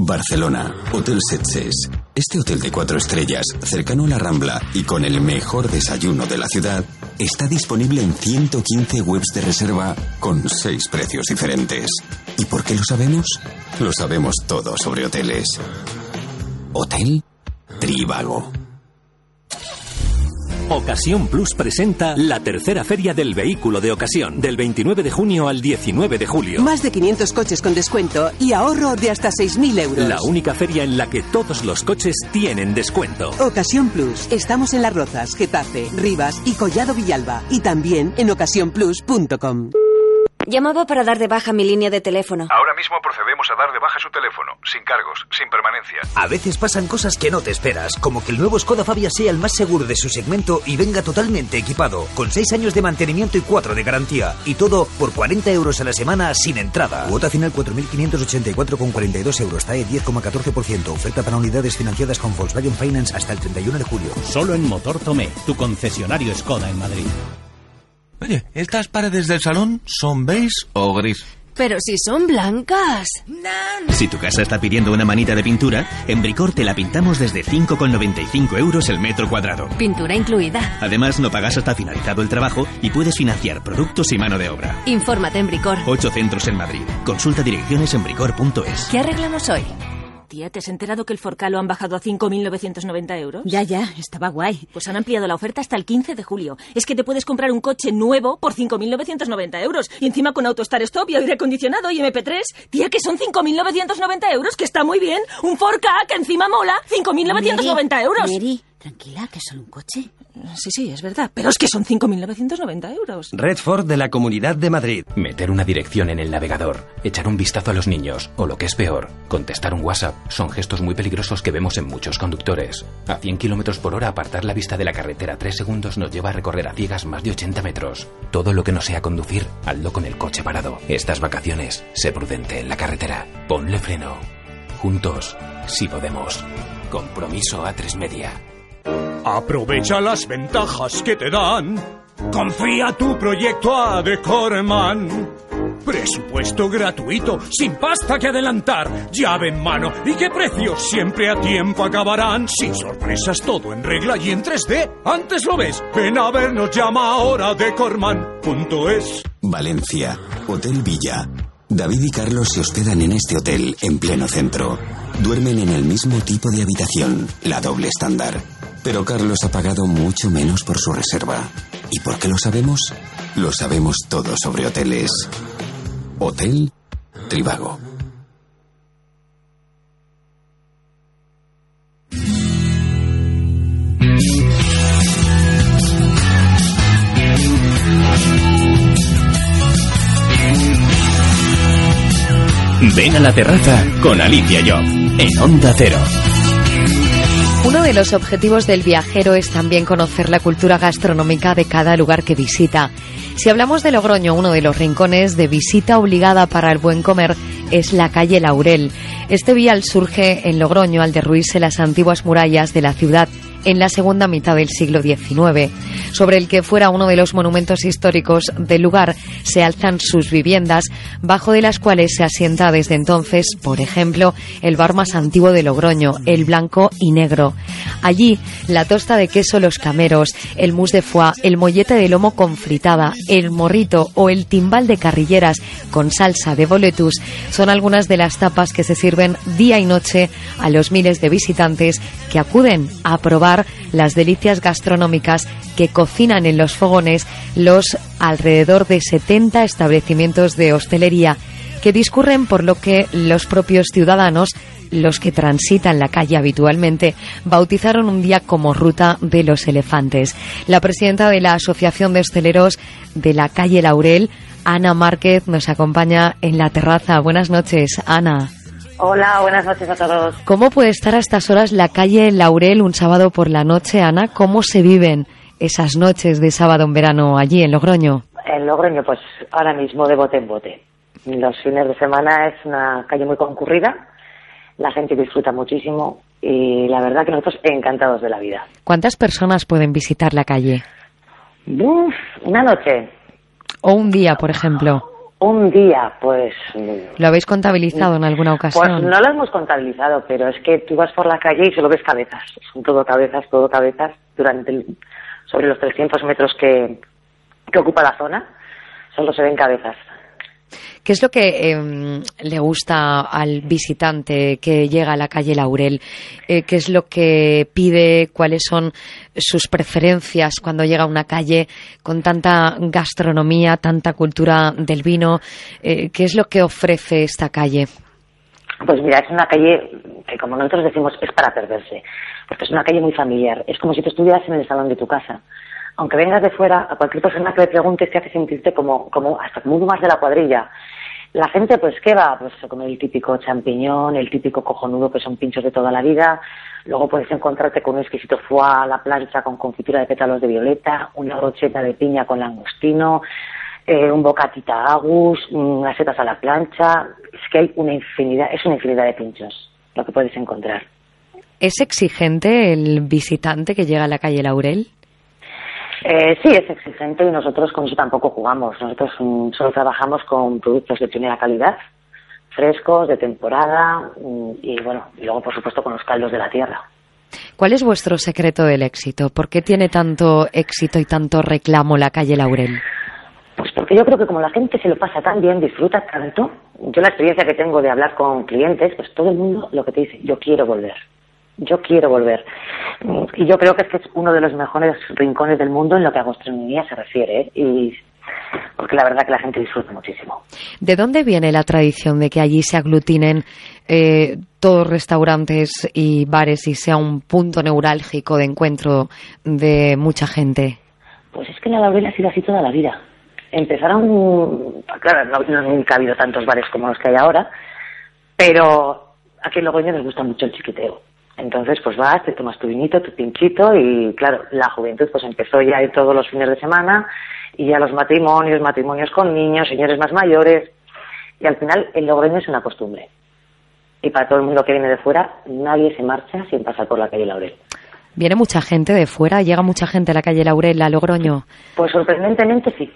Barcelona, Hotel Setses. Este hotel de cuatro estrellas, cercano a la Rambla y con el mejor desayuno de la ciudad, está disponible en 115 webs de reserva con seis precios diferentes. ¿Y por qué lo sabemos? Lo sabemos todo sobre hoteles. Hotel Trivago. Ocasión Plus presenta la tercera feria del vehículo de ocasión, del 29 de junio al 19 de julio. Más de 500 coches con descuento y ahorro de hasta 6.000 euros. La única feria en la que todos los coches tienen descuento. Ocasión Plus. Estamos en Las Rozas, Getafe, Rivas y Collado Villalba. Y también en ocasiónplus.com. Llamaba para dar de baja mi línea de teléfono. Ahora mismo procedemos a dar de baja su teléfono, sin cargos, sin permanencia. A veces pasan cosas que no te esperas, como que el nuevo Skoda Fabia sea el más seguro de su segmento y venga totalmente equipado, con 6 años de mantenimiento y 4 de garantía. Y todo por 40 euros a la semana sin entrada. Cuota final 4.584,42 euros, TAE 10,14%. Oferta para unidades financiadas con Volkswagen Finance hasta el 31 de julio. Solo en Motor Tomé, tu concesionario Skoda en Madrid. Oye, ¿estas paredes del salón son beige o gris? Pero si son blancas. Si tu casa está pidiendo una manita de pintura, en Bricor te la pintamos desde 5,95 euros el metro cuadrado. Pintura incluida. Además, no pagas hasta finalizado el trabajo y puedes financiar productos y mano de obra. Infórmate en Bricor. Ocho centros en Madrid. Consulta direcciones en bricor.es. ¿Qué arreglamos hoy? Tía, ¿te has enterado que el Forca lo han bajado a 5.990 euros? Ya, ya, estaba guay. Pues han ampliado la oferta hasta el 15 de julio. Es que te puedes comprar un coche nuevo por 5.990 euros. Y encima con Auto Start Stop y aire acondicionado y MP3. Tía, que son 5.990 euros, que está muy bien. Un Forca que encima mola. 5.990 euros. Mary, tranquila, que es solo un coche. Sí, sí, es verdad. Pero es que son 5.990 euros. Redford de la Comunidad de Madrid. Meter una dirección en el navegador, echar un vistazo a los niños, o lo que es peor, contestar un WhatsApp, son gestos muy peligrosos que vemos en muchos conductores. A 100 kilómetros por hora, apartar la vista de la carretera tres segundos nos lleva a recorrer a ciegas más de 80 metros. Todo lo que no sea conducir, hazlo con el coche parado. Estas vacaciones, sé prudente en la carretera. Ponle freno. Juntos, si podemos. Compromiso a tres media. Aprovecha las ventajas que te dan. Confía tu proyecto a Decorman. Presupuesto gratuito, sin pasta que adelantar, llave en mano y qué precios siempre a tiempo acabarán. Sin sorpresas, todo en regla y en 3D. Antes lo ves, ven a vernos, llama ahora decorman.es. Valencia, Hotel Villa. David y Carlos se hospedan en este hotel en pleno centro. Duermen en el mismo tipo de habitación, la doble estándar. Pero Carlos ha pagado mucho menos por su reserva. ¿Y por qué lo sabemos? Lo sabemos todo sobre hoteles. Hotel Trivago. Ven a la terraza con Alicia Job en Onda Cero. Uno de los objetivos del viajero es también conocer la cultura gastronómica de cada lugar que visita. Si hablamos de Logroño, uno de los rincones de visita obligada para el buen comer es la calle Laurel. Este vial surge en Logroño al derruirse las antiguas murallas de la ciudad en la segunda mitad del siglo XIX. Sobre el que fuera uno de los monumentos históricos del lugar se alzan sus viviendas, bajo de las cuales se asienta desde entonces, por ejemplo, el bar más antiguo de Logroño, el blanco y negro. Allí, la tosta de queso Los Cameros, el mousse de foie, el mollete de lomo con fritada, el morrito o el timbal de carrilleras con salsa de boletus son algunas de las tapas que se sirven día y noche a los miles de visitantes que acuden a probar las delicias gastronómicas que cocinan en los fogones los alrededor de 70 establecimientos de hostelería que discurren por lo que los propios ciudadanos los que transitan la calle habitualmente bautizaron un día como Ruta de los Elefantes. La presidenta de la Asociación de Hosteleros de la calle Laurel, Ana Márquez, nos acompaña en la terraza. Buenas noches, Ana. Hola, buenas noches a todos. ¿Cómo puede estar a estas horas la calle Laurel un sábado por la noche, Ana? ¿Cómo se viven esas noches de sábado en verano allí en Logroño? En Logroño, pues ahora mismo de bote en bote. Los fines de semana es una calle muy concurrida, la gente disfruta muchísimo y la verdad que nosotros encantados de la vida. ¿Cuántas personas pueden visitar la calle? Uf, una noche. O un día, por ejemplo. Un día, pues... ¿Lo habéis contabilizado en alguna ocasión? Pues no lo hemos contabilizado, pero es que tú vas por la calle y solo ves cabezas. Son todo cabezas, todo cabezas, durante el- sobre los 300 metros que, que ocupa la zona, solo se ven cabezas. ¿Qué es lo que eh, le gusta al visitante que llega a la calle Laurel? Eh, ¿Qué es lo que pide? ¿Cuáles son sus preferencias cuando llega a una calle con tanta gastronomía, tanta cultura del vino? Eh, ¿Qué es lo que ofrece esta calle? Pues mira, es una calle que, como nosotros decimos, es para perderse, porque es una calle muy familiar. Es como si tú estuvieras en el salón de tu casa. Aunque vengas de fuera, a cualquier persona que le preguntes te hace sentirte como, como hasta como uno más de la cuadrilla. La gente, pues, ¿qué va? Pues a comer el típico champiñón, el típico cojonudo, que son pinchos de toda la vida. Luego puedes encontrarte con un exquisito foie a la plancha con confitura de pétalos de violeta, una brocheta de piña con langostino, eh, un bocatita agus, unas setas a la plancha. Es que hay una infinidad, es una infinidad de pinchos lo que puedes encontrar. ¿Es exigente el visitante que llega a la calle Laurel? Eh, sí, es exigente y nosotros con eso tampoco jugamos. Nosotros mm, solo trabajamos con productos de primera calidad, frescos, de temporada mm, y bueno, y luego por supuesto con los caldos de la tierra. ¿Cuál es vuestro secreto del éxito? ¿Por qué tiene tanto éxito y tanto reclamo la calle Laurel? Pues porque yo creo que como la gente se lo pasa tan bien, disfruta tanto, yo la experiencia que tengo de hablar con clientes, pues todo el mundo lo que te dice, yo quiero volver, yo quiero volver. Y yo creo que este es uno de los mejores rincones del mundo en lo que a gastronomía se refiere, ¿eh? y porque la verdad que la gente disfruta muchísimo. ¿De dónde viene la tradición de que allí se aglutinen eh, todos restaurantes y bares y sea un punto neurálgico de encuentro de mucha gente? Pues es que la Laurel ha sido así toda la vida. Empezaron, claro, no, no nunca ha habido tantos bares como los que hay ahora, pero aquí en Logroño nos gusta mucho el chiquiteo. Entonces, pues vas, te tomas tu vinito, tu pinchito y, claro, la juventud pues empezó ya a ir todos los fines de semana y ya los matrimonios, matrimonios con niños, señores más mayores y al final el Logroño es una costumbre. Y para todo el mundo que viene de fuera, nadie se marcha sin pasar por la calle Laurel. ¿Viene mucha gente de fuera? ¿Llega mucha gente a la calle Laurel, a Logroño? Pues sorprendentemente sí.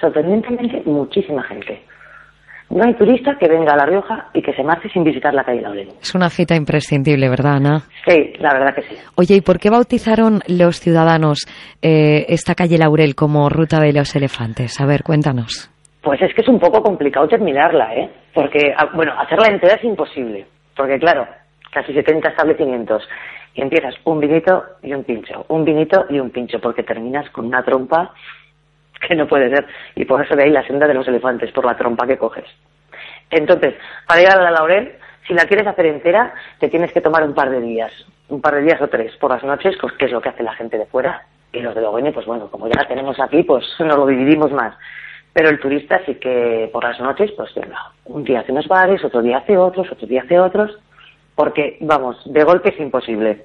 Sorprendentemente muchísima gente. No hay turista que venga a La Rioja y que se marche sin visitar la calle Laurel. Es una cita imprescindible, ¿verdad, Ana? Sí, la verdad que sí. Oye, ¿y por qué bautizaron los ciudadanos eh, esta calle Laurel como Ruta de los Elefantes? A ver, cuéntanos. Pues es que es un poco complicado terminarla, ¿eh? Porque, ah, bueno, hacerla entera es imposible. Porque, claro, casi 70 establecimientos. Y empiezas un vinito y un pincho, un vinito y un pincho, porque terminas con una trompa que no puede ser. Y por eso de ahí la senda de los elefantes, por la trompa que coges. Entonces, para ir a la laurel, si la quieres hacer entera, te tienes que tomar un par de días, un par de días o tres por las noches, pues, que es lo que hace la gente de fuera. Y los de Logroño, pues bueno, como ya la tenemos aquí, pues nos lo dividimos más. Pero el turista sí que por las noches, pues venga, un día hace unos bares, otro día hace otros, otro día hace otros, porque, vamos, de golpe es imposible.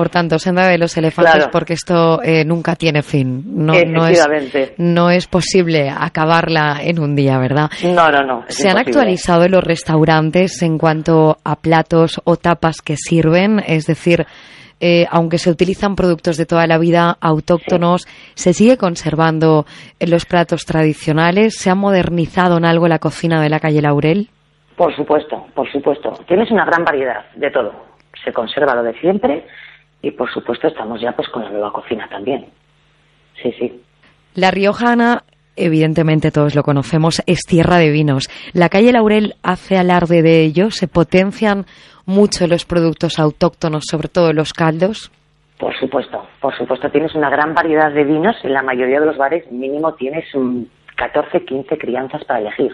Por tanto, senda de los elefantes, Claro. porque esto eh, nunca tiene fin. No, no, es, Efectivamente. no es posible acabarla en un día, ¿verdad? No, no, no. ¿Se han actualizado los restaurantes en cuanto a platos o tapas que sirven? Es decir, eh, aunque se utilizan productos de toda la vida autóctonos, ¿se sigue conservando los platos tradicionales? ¿Se ha modernizado en algo la cocina de la calle Laurel? Por supuesto, por supuesto. Tienes una gran variedad de todo. Se conserva lo de siempre y, por supuesto, estamos ya pues con la nueva cocina también. Sí, sí. La Riojana, evidentemente todos lo conocemos, es tierra de vinos. La calle Laurel hace alarde de ello, se potencian mucho los productos autóctonos, sobre todo los caldos. Por supuesto, por supuesto. Tienes una gran variedad de vinos. En la mayoría de los bares mínimo tienes un 14, 15 crianzas para elegir.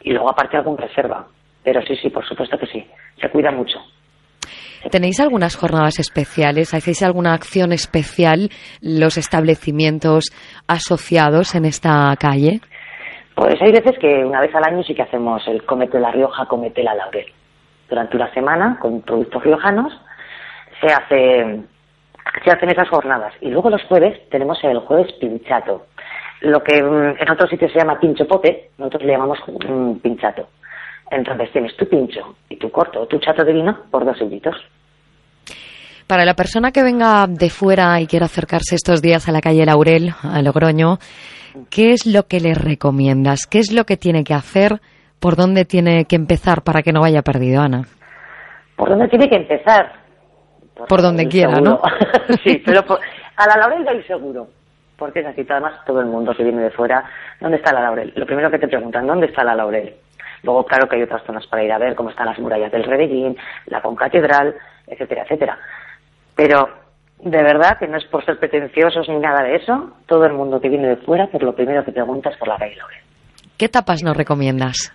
Y luego aparte algún reserva. Pero sí, sí, por supuesto que sí. Se cuida mucho. ¿Tenéis algunas jornadas especiales? ¿Hacéis alguna acción especial los establecimientos asociados en esta calle? Pues hay veces que una vez al año sí que hacemos el Comete La Rioja, Comete La Laurel. Durante una semana, con productos riojanos, se hace se hacen esas jornadas. Y luego los jueves tenemos el jueves pinchato. Lo que mm, en otros sitios se llama pincho pote, nosotros le llamamos mm, pinchato. Entonces tienes tu pincho y tu corto o tu chato de vino por dos euritos. Para la persona que venga de fuera y quiera acercarse estos días a la calle Laurel, a Logroño, ¿qué es lo que le recomiendas? ¿Qué es lo que tiene que hacer? ¿Por dónde tiene que empezar para que no vaya perdido, Ana? ¿Por dónde tiene que empezar? Por donde quiera, ¿no? sí, pero por- a la Laurel de ahí seguro. Porque es así, además todo el mundo que viene de fuera, ¿dónde está la Laurel? Lo primero que te preguntan, ¿dónde está la Laurel? Luego, claro que hay otras zonas para ir a ver, como están las murallas del Redellín, la concatedral, etcétera, etcétera. Pero, de verdad, que no es por ser pretenciosos ni nada de eso, todo el mundo que viene de fuera, pues lo primero que pregunta es por la calle. ¿Qué tapas nos recomiendas?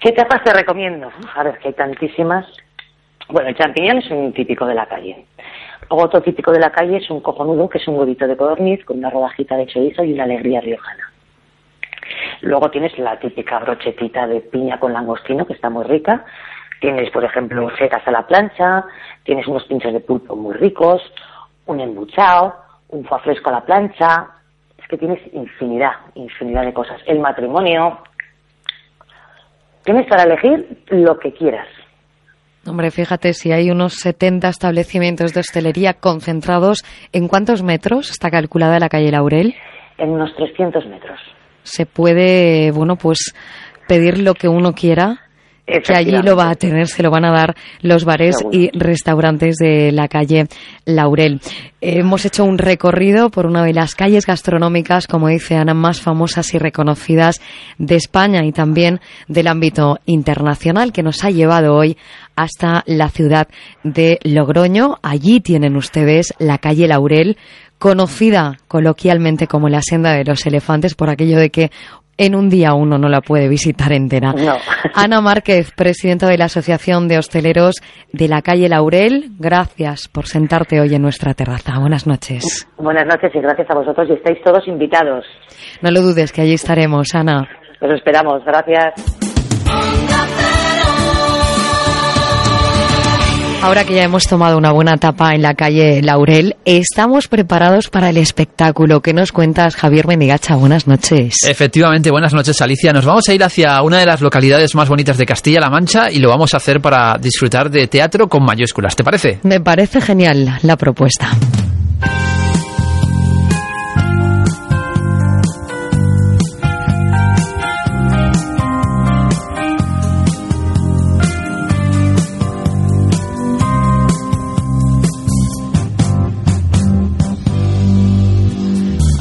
¿Qué tapas te recomiendo? A ver, que hay tantísimas. Bueno, el champiñón es un típico de la calle. Luego otro típico de la calle es un cojonudo, que es un huevito de codorniz con una rodajita de chorizo y una alegría riojana. Luego tienes la típica brochetita de piña con langostino, que está muy rica. Tienes, por ejemplo, setas a la plancha, tienes unos pinchos de pulpo muy ricos, un embuchao, un foie fresco a la plancha. Es que tienes infinidad, infinidad de cosas. El matrimonio. Tienes para elegir lo que quieras. Hombre, fíjate, si hay unos 70 establecimientos de hostelería concentrados, ¿en cuántos metros está calculada la calle Laurel? En unos 300 metros. Se puede, bueno, pues pedir lo que uno quiera, que allí lo va a tener, se lo van a dar los bares Seguro. y restaurantes de la calle Laurel. Hemos hecho un recorrido por una de las calles gastronómicas, como dice Ana, más famosas y reconocidas de España y también del ámbito internacional, que nos ha llevado hoy hasta la ciudad de Logroño. Allí tienen ustedes la calle Laurel, conocida coloquialmente como la senda de los elefantes, por aquello de que en un día uno no la puede visitar entera. No. Ana Márquez, presidenta de la Asociación de Hosteleros de la calle Laurel, gracias por sentarte hoy en nuestra terraza. Buenas noches. Buenas noches y gracias a vosotros y estáis todos invitados. No lo dudes que allí estaremos, Ana. Los esperamos. Gracias. Ahora que ya hemos tomado una buena tapa en la calle Laurel, estamos preparados para el espectáculo. ¿Qué nos cuentas, Javier Mendigacha? Buenas noches. Efectivamente, buenas noches Alicia. Nos vamos a ir hacia una de las localidades más bonitas de Castilla-La Mancha y lo vamos a hacer para disfrutar de teatro con mayúsculas. ¿Te parece? Me parece genial la propuesta.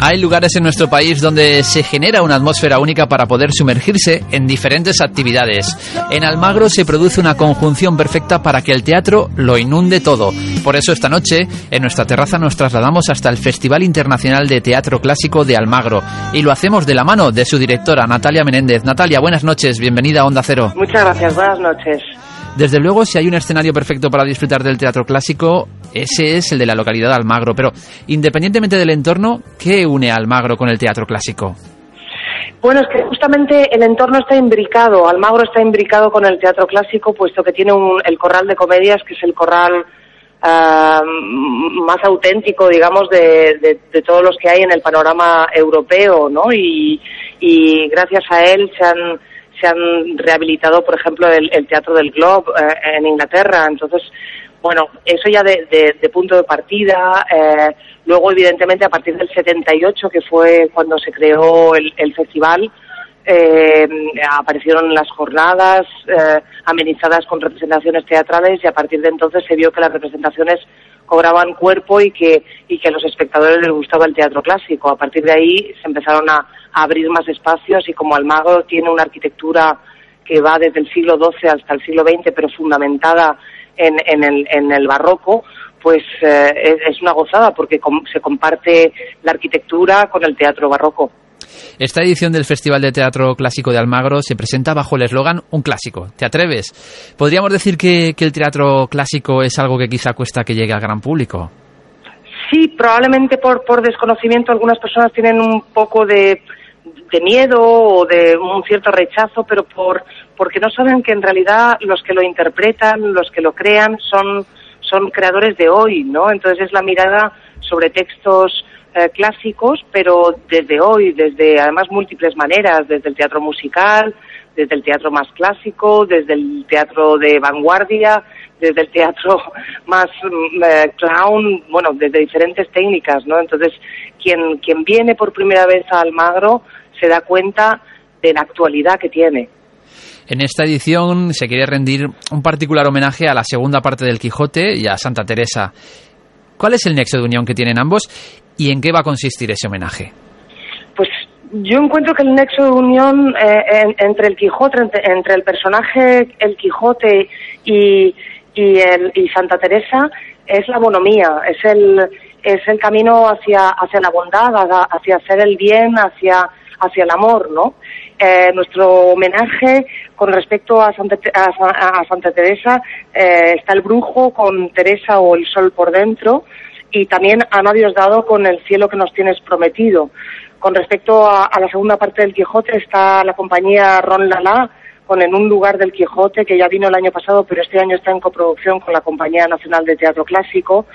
Hay lugares en nuestro país donde se genera una atmósfera única para poder sumergirse en diferentes actividades. En Almagro se produce una conjunción perfecta para que el teatro lo inunde todo. Por eso esta noche, en nuestra terraza nos trasladamos hasta el Festival Internacional de Teatro Clásico de Almagro y lo hacemos de la mano de su directora, Natalia Menéndez. Natalia, buenas noches, bienvenida a Onda Cero. Muchas gracias, buenas noches. Desde luego, si hay un escenario perfecto para disfrutar del teatro clásico, ese es el de la localidad de Almagro. Pero, independientemente del entorno, ¿qué une Almagro con el teatro clásico? Bueno, es que justamente el entorno está imbricado. Almagro está imbricado con el teatro clásico, puesto que tiene un, el corral de comedias, que es el corral ah, más auténtico, digamos, de, de, todos los que hay en el panorama europeo, ¿no? Y, y gracias a él se han se han rehabilitado, por ejemplo, el, Teatro del Globe eh, en Inglaterra. Entonces, bueno, eso ya de, punto de partida. Eh, luego, evidentemente, a partir del 78, que fue cuando se creó el, festival, eh, aparecieron las jornadas amenizadas con representaciones teatrales y a partir de entonces se vio que las representaciones cobraban cuerpo y que, y que a los espectadores les gustaba el teatro clásico. A partir de ahí se empezaron a, abrir más espacios y como Almagro tiene una arquitectura que va desde el siglo XII hasta el siglo XX, pero fundamentada en, en, el, en el barroco, pues eh, es, una gozada porque se comparte la arquitectura con el teatro barroco. Esta edición del Festival de Teatro Clásico de Almagro se presenta bajo el eslogan Un clásico. ¿Te atreves? ¿Podríamos decir que, que el teatro clásico es algo que quizá cuesta que llegue al gran público? Sí, probablemente por, por desconocimiento algunas personas tienen un poco de, de miedo o de un cierto rechazo, pero por porque no saben que en realidad los que lo interpretan, los que lo crean, son son creadores de hoy, ¿no? Entonces es la mirada sobre textos eh, clásicos, pero desde hoy, desde además múltiples maneras, desde el teatro musical, desde el teatro más clásico, desde el teatro de vanguardia, desde el teatro más mm, eh, clown, bueno, desde diferentes técnicas, ¿no? Entonces, quien, quien viene por primera vez a Almagro se da cuenta de la actualidad que tiene. En esta edición se quiere rendir un particular homenaje a la segunda parte del Quijote y a Santa Teresa. ¿Cuál es el nexo de unión que tienen ambos y en qué va a consistir ese homenaje? Pues yo encuentro que el nexo de unión eh, entre el Quijote, entre, el personaje el Quijote y, y, el, y Santa Teresa es la bonomía, es el, es el camino hacia, hacia la bondad, hacia hacer el bien, hacia hacia el amor, ¿no? Eh, nuestro homenaje con respecto a Santa, a, Santa Teresa eh, está el brujo con Teresa o el sol por dentro y también a nadie os dado con el cielo que nos tienes prometido. Con respecto a, la segunda parte del Quijote está la compañía Ron Lala con En un lugar del Quijote, que ya vino el año pasado, pero este año está en coproducción con la Compañía Nacional de Teatro Clásico.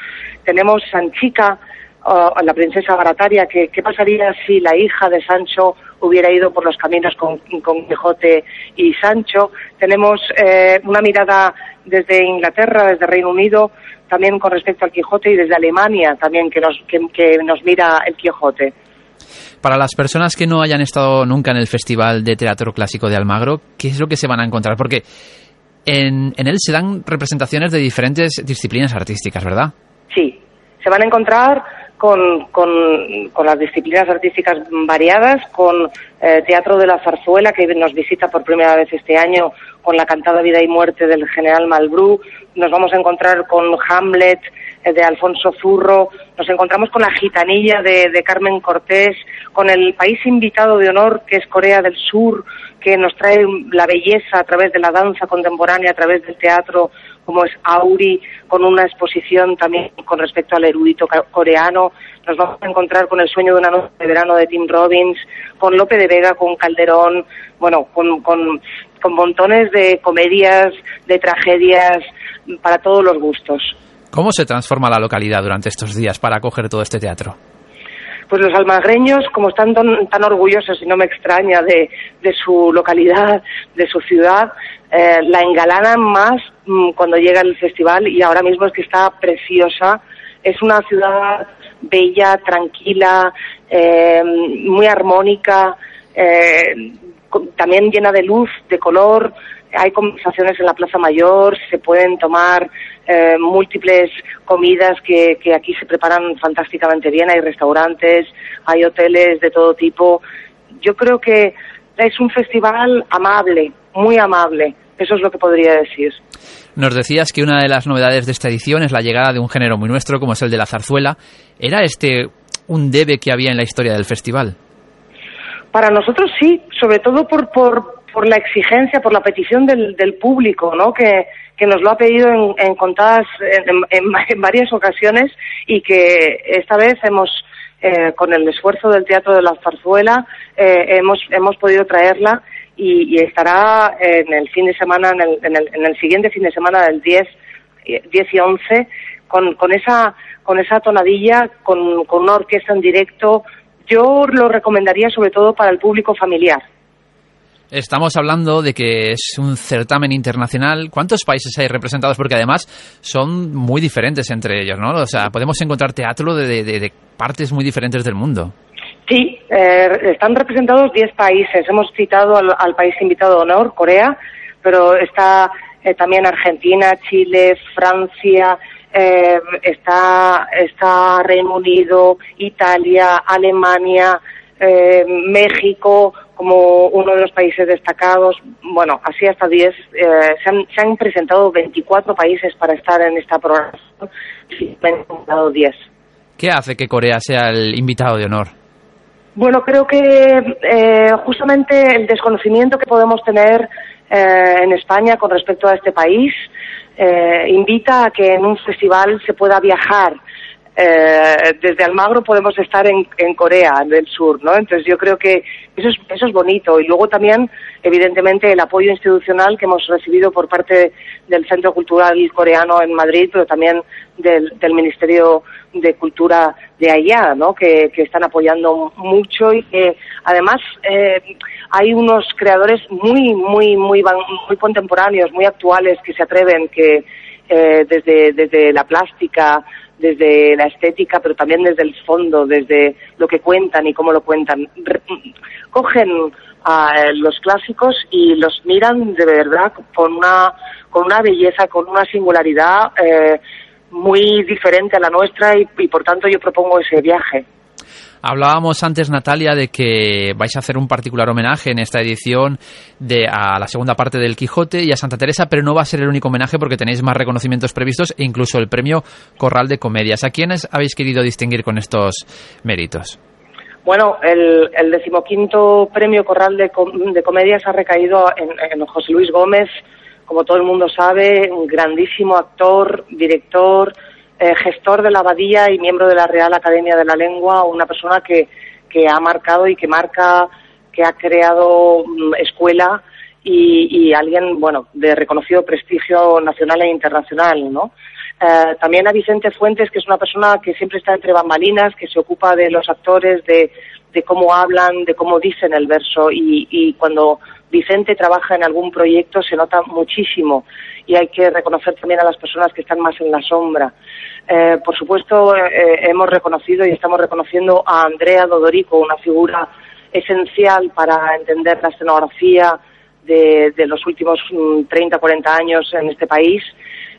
Tenemos Sanchica, la princesa Barataria, que qué pasaría si la hija de Sancho hubiera ido por los caminos con, Quijote y Sancho. Tenemos eh, una mirada desde Inglaterra, desde Reino Unido, también con respecto al Quijote y desde Alemania también que nos, que, nos mira el Quijote. Para las personas que no hayan estado nunca en el Festival de Teatro Clásico de Almagro, ¿qué es lo que se van a encontrar? Porque en, en él se dan representaciones de diferentes disciplinas artísticas, ¿verdad? Sí, se van a encontrar con, con, con, las disciplinas artísticas variadas, con eh, Teatro de la Zarzuela, que nos visita por primera vez este año, con la cantada Vida y Muerte del general Malbrú, nos vamos a encontrar con Hamlet eh, de Alfonso Zurro, nos encontramos con la gitanilla de, de Carmen Cortés, con el país invitado de honor que es Corea del Sur, que nos trae la belleza a través de la danza contemporánea, a través del teatro, como es Auri, con una exposición también con respecto al erudito coreano. Nos vamos a encontrar con El sueño de una noche de verano de Tim Robbins, con Lope de Vega, con Calderón, bueno, con, con, con montones de comedias, de tragedias, para todos los gustos. ¿Cómo se transforma la localidad durante estos días para acoger todo este teatro? pues los almagreños, como están tan, orgullosos, y no me extraña, de, su localidad, de su ciudad, eh, la engalanan más mm, cuando llega el festival y ahora mismo es que está preciosa. Es una ciudad bella, tranquila, eh, muy armónica, eh, también llena de luz, de color, hay conversaciones en la Plaza Mayor, se pueden tomar eh, múltiples comidas que, que aquí se preparan fantásticamente bien, hay restaurantes, hay hoteles de todo tipo. Yo creo que es un festival amable, muy amable, eso es lo que podría decir. Nos decías que una de las novedades de esta edición es la llegada de un género muy nuestro como es el de la zarzuela. ¿Era este un debe que había en la historia del festival? Para nosotros sí, sobre todo por, por, por la exigencia, por la petición del, del público, ¿no? Que, que nos lo ha pedido en, en contadas, en, en, en, varias ocasiones y que esta vez hemos, eh, con el esfuerzo del Teatro de la Zarzuela, eh, hemos, hemos podido traerla y, estará en el fin de semana, en el, en el, en el siguiente fin de semana del 10, 10 y 11, con, con, esa, con esa tonadilla, con, con una orquesta en directo. Yo lo recomendaría sobre todo para el público familiar. Estamos hablando de que es un certamen internacional. ¿Cuántos países hay representados? Porque además son muy diferentes entre ellos, ¿no? O sea, podemos encontrar teatro de, de, partes muy diferentes del mundo. Sí, eh, están representados 10 países. Hemos citado al, al, país invitado de honor, Corea, pero está eh, también Argentina, Chile, Francia, eh, está, está Reino Unido, Italia, Alemania, eh, México como uno de los países destacados. Bueno, así hasta 10. Eh, se, han, se han presentado 24 países para estar en esta programación y se han presentado 10. ¿Qué hace que Corea sea el invitado de honor? Bueno, creo que eh, justamente el desconocimiento que podemos tener eh, en España con respecto a este país eh, invita a que en un festival se pueda viajar. Eh, desde Almagro podemos estar en, en, Corea del Sur, ¿no? Entonces yo creo que eso es, eso es bonito. Y luego también, evidentemente, el apoyo institucional que hemos recibido por parte del Centro Cultural Coreano en Madrid, pero también del, Ministerio de Cultura de allá, ¿no? Que, que están apoyando mucho y que además eh, hay unos creadores muy, muy, muy, muy contemporáneos, muy actuales que se atreven, que eh, desde, desde la plástica, desde la estética, pero también desde el fondo, desde lo que cuentan y cómo lo cuentan. Cogen a los clásicos y los miran de verdad con una, con una belleza, con una singularidad eh, muy diferente a la nuestra y por tanto yo propongo ese viaje. Hablábamos antes, Natalia, de que vais a hacer un particular homenaje en esta edición de, a la segunda parte del Quijote y a Santa Teresa, pero no va a ser el único homenaje porque tenéis más reconocimientos previstos e incluso el premio Corral de Comedias. ¿A quiénes habéis querido distinguir con estos méritos? Bueno, el, el decimoquinto premio Corral de, Com de Comedias ha recaído en José Luis Gómez, como todo el mundo sabe, un grandísimo actor, director, eh, gestor de la abadía y miembro de la Real Academia de la Lengua, una persona que, que ha marcado y que marca, que ha creado um, escuela y, y, alguien, bueno, de reconocido prestigio nacional e internacional, ¿no? Eh, también a Vicente Fuentes, que es una persona que siempre está entre bambalinas, que se ocupa de los actores, de, de cómo hablan, de cómo dicen el verso y, y cuando Vicente trabaja en algún proyecto se nota muchísimo y hay que reconocer también a las personas que están más en la sombra. Eh, por supuesto, eh, hemos reconocido y estamos reconociendo a Andrea Dodorico, una figura esencial para entender la escenografía de, los últimos 30, mm, 40 años en este país,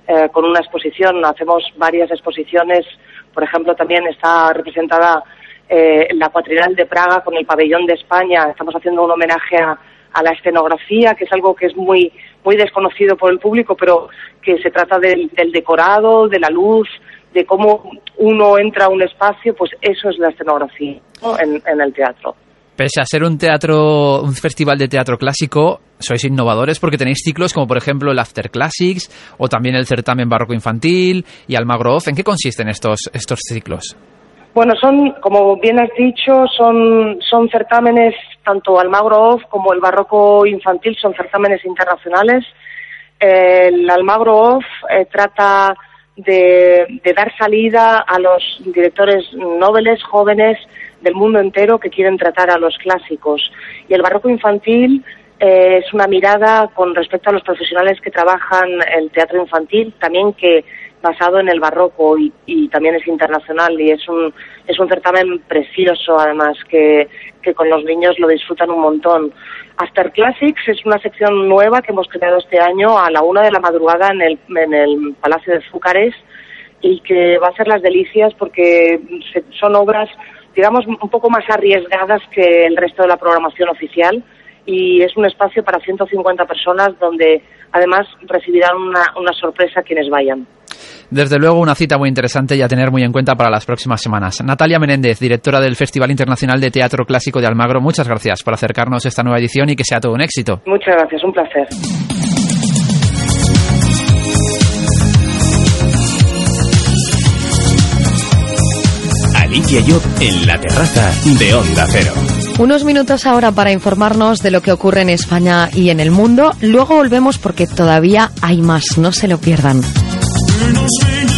eh, con una exposición. Hacemos varias exposiciones. Por ejemplo, también está representada eh, la Cuatrinal de Praga con el Pabellón de España. Estamos haciendo un homenaje a a la escenografía, que es algo que es muy, muy desconocido por el público, pero que se trata del, del decorado, de la luz, de cómo uno entra a un espacio, pues eso es la escenografía ¿no? en, el teatro. Pese a ser un teatro, un festival de teatro clásico, sois innovadores porque tenéis ciclos como por ejemplo el After Classics o también el certamen barroco infantil y Almagro. ¿En qué consisten estos, estos ciclos? Bueno, son, como bien has dicho, son, son certámenes, tanto Almagro Off como el Barroco Infantil, son certámenes internacionales. El Almagro Off eh, trata de, dar salida a los directores nobles, jóvenes del mundo entero que quieren tratar a los clásicos. Y el Barroco Infantil eh, es una mirada con respecto a los profesionales que trabajan el teatro infantil, también que basado en el barroco y, y también es internacional y es un, es un certamen precioso además que, que con los niños lo disfrutan un montón. After Classics es una sección nueva que hemos creado este año a la una de la madrugada en el, en el Palacio de Fúcares y que va a ser las delicias porque son obras, digamos, un poco más arriesgadas que el resto de la programación oficial y es un espacio para 150 personas donde además recibirán una, una sorpresa quienes vayan. Desde luego, una cita muy interesante y a tener muy en cuenta para las próximas semanas. Natalia Menéndez, directora del Festival Internacional de Teatro Clásico de Almagro, muchas gracias por acercarnos a esta nueva edición y que sea todo un éxito. Muchas gracias, un placer. Alicia Job en la terraza de Onda Cero. Unos minutos ahora para informarnos de lo que ocurre en España y en el mundo. Luego volvemos porque todavía hay más, no se lo pierdan. Más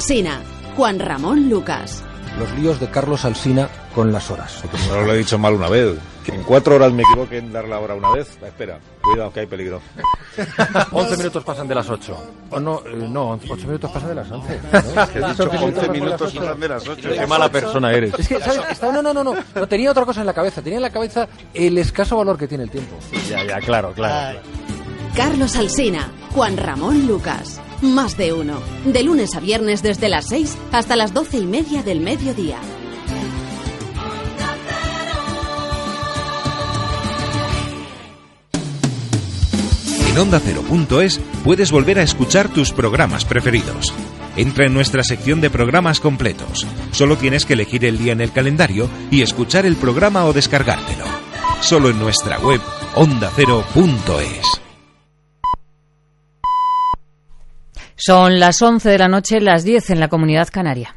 Alsina. Juan Ramón Lucas. Los líos de Carlos Alsina con las horas. No lo he dicho mal una vez. Que en cuatro horas me equivoque en dar la hora una vez. Espera, cuidado que hay peligro. 11 minutos pasan de las 8. O no, eh, no, 8 minutos pasan de las 11. Que he dicho 11 minutos pasan de las 8. Qué mala persona eres. Es que, ¿sabes? Está- no, no, no, no. No tenía otra cosa en la cabeza. Tenía en la cabeza el escaso valor que tiene el tiempo. Ya, ya, claro, claro. Carlos Alsina. Juan Ramón Lucas. Más de uno. De lunes a viernes desde las 6 hasta las 12 y media del mediodía. En ondacero.es puedes volver a escuchar tus programas preferidos. Entra en nuestra sección de programas completos. Solo tienes que elegir el día en el calendario y escuchar el programa o descargártelo. Solo en nuestra web ondacero.es. Son las 11 de la noche, las 10 en la comunidad canaria.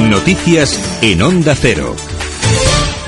Noticias en Onda Cero.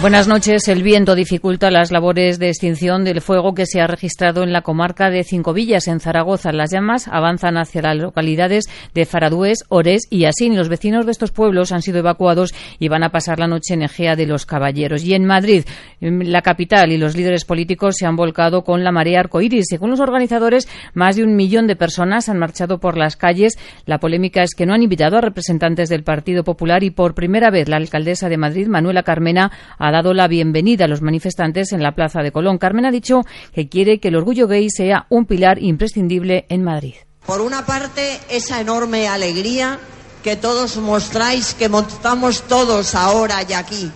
Buenas noches. El viento dificulta las labores de extinción del fuego que se ha registrado en la comarca de Cinco Villas, en Zaragoza. Las llamas avanzan hacia las localidades de Faradués, Ores y Asín. Los vecinos de estos pueblos han sido evacuados y van a pasar la noche en Egea de los Caballeros. Y en Madrid, la capital y los líderes políticos se han volcado con la marea arcoíris. Según los organizadores, más de un millón de personas han marchado por las calles. La polémica es que no han invitado a representantes del Partido Popular y por primera vez la alcaldesa de Madrid, Manuela Carmena, ha dado la bienvenida a los manifestantes en la Plaza de Colón. Carmen ha dicho que quiere que el orgullo gay sea un pilar imprescindible en Madrid. Por una parte, esa enorme alegría que todos mostráis, que mostramos todos ahora y aquí.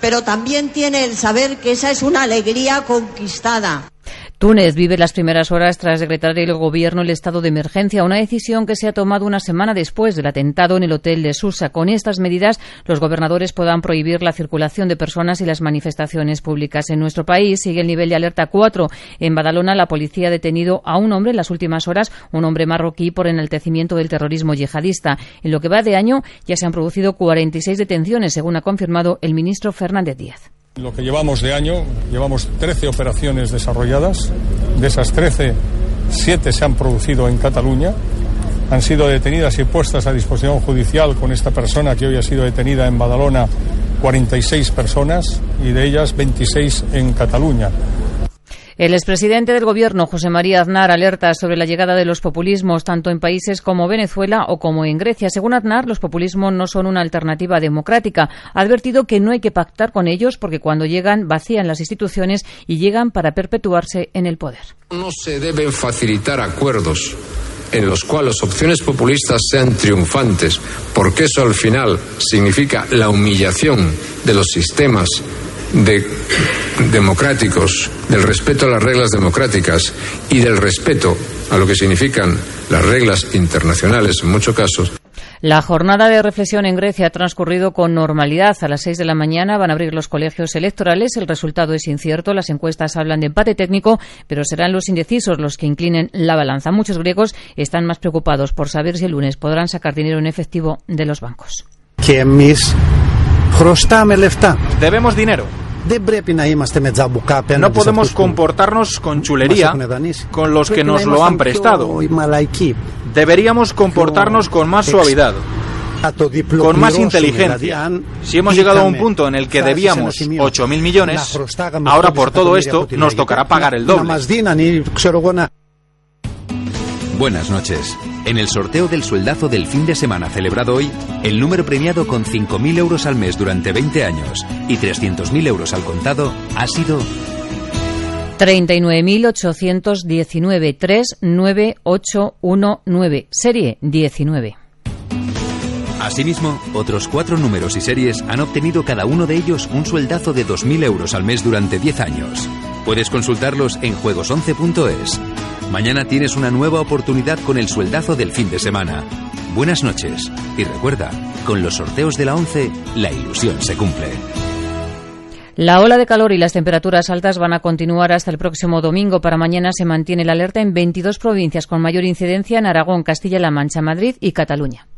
Pero también tiene el saber que esa es una alegría conquistada. Túnez vive las primeras horas tras decretar el gobierno el estado de emergencia, una decisión que se ha tomado una semana después del atentado en el hotel de Susa. Con estas medidas, los gobernadores podrán prohibir la circulación de personas y las manifestaciones públicas. En nuestro país sigue el nivel de alerta 4. En Badalona, la policía ha detenido a un hombre en las últimas horas, un hombre marroquí, por enaltecimiento del terrorismo yihadista. En lo que va de año, ya se han producido 46 detenciones, según ha confirmado el ministro Fernández Díaz. Lo que llevamos de año, llevamos 13 operaciones desarrolladas. De esas 13, 7 se han producido en Cataluña. Han sido detenidas y puestas a disposición judicial con esta persona que hoy ha sido detenida en Badalona 46 personas y de ellas 26 en Cataluña. El expresidente del Gobierno, José María Aznar, alerta sobre la llegada de los populismos tanto en países como Venezuela o como en Grecia. Según Aznar, los populismos no son una alternativa democrática. Ha advertido que no hay que pactar con ellos porque cuando llegan vacían las instituciones y llegan para perpetuarse en el poder. No se deben facilitar acuerdos en los cuales opciones populistas sean triunfantes, porque eso al final significa la humillación de los sistemas de democráticos, del respeto a las reglas democráticas y del respeto a lo que significan las reglas internacionales en muchos casos. La jornada de reflexión en Grecia ha transcurrido con normalidad. A las seis de la mañana van a abrir los colegios electorales. El resultado es incierto. Las encuestas hablan de empate técnico, pero serán los indecisos los que inclinen la balanza. Muchos griegos están más preocupados por saber si el lunes podrán sacar dinero en efectivo de los bancos. Debemos dinero. No podemos comportarnos con chulería con los que nos lo han prestado. Deberíamos comportarnos con más suavidad, con más inteligencia. Si hemos llegado a un punto en el que debíamos 8.000 millones, ahora por todo esto nos tocará pagar el doble. Buenas noches. En el sorteo del sueldazo del fin de semana celebrado hoy, el número premiado con 5.000 euros al mes durante 20 años y 300.000 euros al contado ha sido 39.819 39819, serie 19. Asimismo, otros cuatro números y series han obtenido cada uno de ellos un sueldazo de 2.000 euros al mes durante 10 años. Puedes consultarlos en juegos11.es. Mañana tienes una nueva oportunidad con el sueldazo del fin de semana. Buenas noches y recuerda, con los sorteos de la 11, la ilusión se cumple. La ola de calor y las temperaturas altas van a continuar hasta el próximo domingo. Para mañana se mantiene la alerta en 22 provincias con mayor incidencia en Aragón, Castilla-La Mancha, Madrid y Cataluña.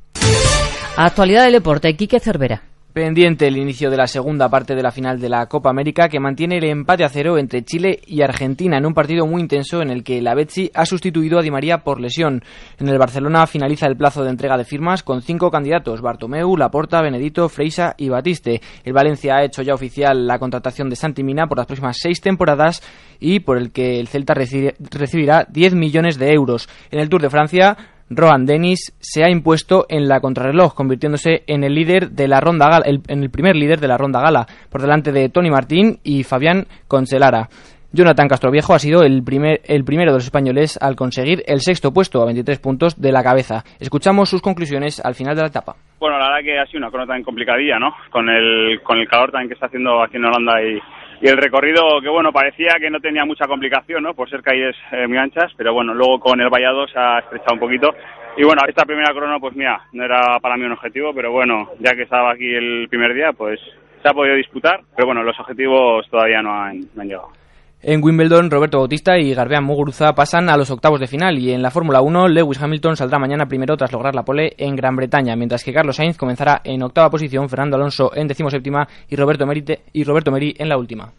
Actualidad del deporte, Quique Cervera. Pendiente el inicio de la segunda parte de la final de la Copa América que mantiene el empate a cero entre Chile y Argentina en un partido muy intenso en el que la Betsi ha sustituido a Di María por lesión. En el Barcelona finaliza el plazo de entrega de firmas con cinco candidatos, Bartomeu, Laporta, Benedito, Freisa y Batiste. El Valencia ha hecho ya oficial la contratación de Santi Mina por las próximas seis temporadas y por el que el Celta recibirá 10 millones de euros. En el Tour de Francia Rohan Dennis se ha impuesto en la contrarreloj, convirtiéndose en el líder de la ronda gala, en el primer líder de la ronda gala, por delante de Tony Martín y Fabián Concelara. Jonathan Castroviejo ha sido el, primer, el primero de los españoles al conseguir el sexto puesto a 23 puntos de la cabeza. Escuchamos sus conclusiones al final de la etapa. Bueno, la verdad que ha sido una corona tan complicadilla, ¿no? Con el, con el calor también que está haciendo aquí en Holanda y, y el recorrido que bueno parecía que no tenía mucha complicación no por ser calles eh, muy anchas pero bueno luego con el vallado se ha estrechado un poquito. Y bueno esta primera crono pues mira no era para mí un objetivo pero bueno ya que estaba aquí el primer día pues se ha podido disputar pero bueno los objetivos todavía no han, no han llegado en Wimbledon, Roberto Bautista y Garbián Muguruza pasan a los octavos de final y en la Fórmula 1, Lewis Hamilton saldrá mañana primero tras lograr la pole en Gran Bretaña, mientras que Carlos Sainz comenzará en octava posición, Fernando Alonso en decimoséptima y Roberto, Merite, y Roberto Meri en la última.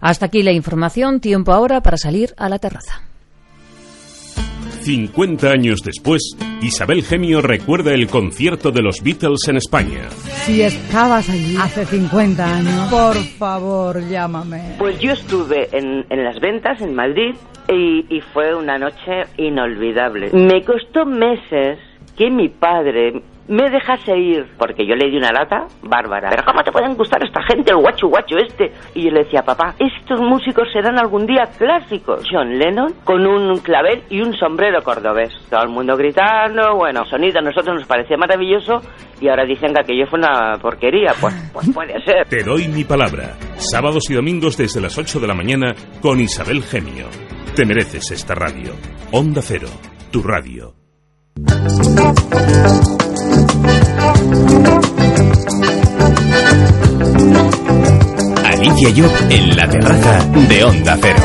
Hasta aquí la información, tiempo ahora para salir a la terraza. 50 años después, Isabel Gemio recuerda el concierto de los Beatles en España. Si estabas allí hace 50 años, por favor, llámame. Pues yo estuve en, en las ventas en Madrid y, y fue una noche inolvidable. Me costó meses que mi padre me dejase ir, porque yo le di una lata bárbara. Pero ¿cómo te pueden gustar esta gente, el guacho guacho este? Y yo le decía, papá, estos músicos serán algún día clásicos. John Lennon con un clavel y un sombrero cordobés. Todo el mundo gritando, bueno, sonido a nosotros nos parecía maravilloso y ahora dicen que aquello fue una porquería. Pues, pues puede ser. Te doy mi palabra. Sábados y domingos desde las 8 de la mañana con Isabel Gemio. Te mereces esta radio. Onda Cero, tu radio. En la terraza de Onda Cero.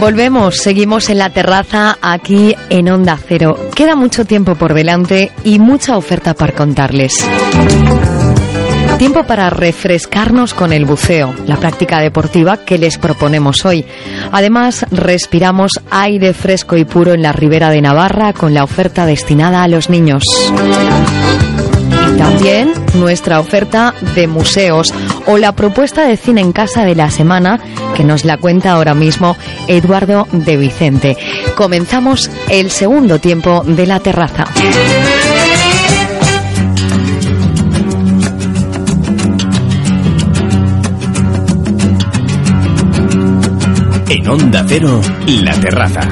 Volvemos, seguimos en la terraza aquí en Onda Cero. Queda mucho tiempo por delante y mucha oferta para contarles. Tiempo para refrescarnos con el buceo, la práctica deportiva que les proponemos hoy. Además, respiramos aire fresco y puro en la ribera de Navarra con la oferta destinada a los niños. También nuestra oferta de museos o la propuesta de cine en casa de la semana que nos la cuenta ahora mismo Eduardo de Vicente. Comenzamos el segundo tiempo de la terraza. En Onda Cero, La Terraza.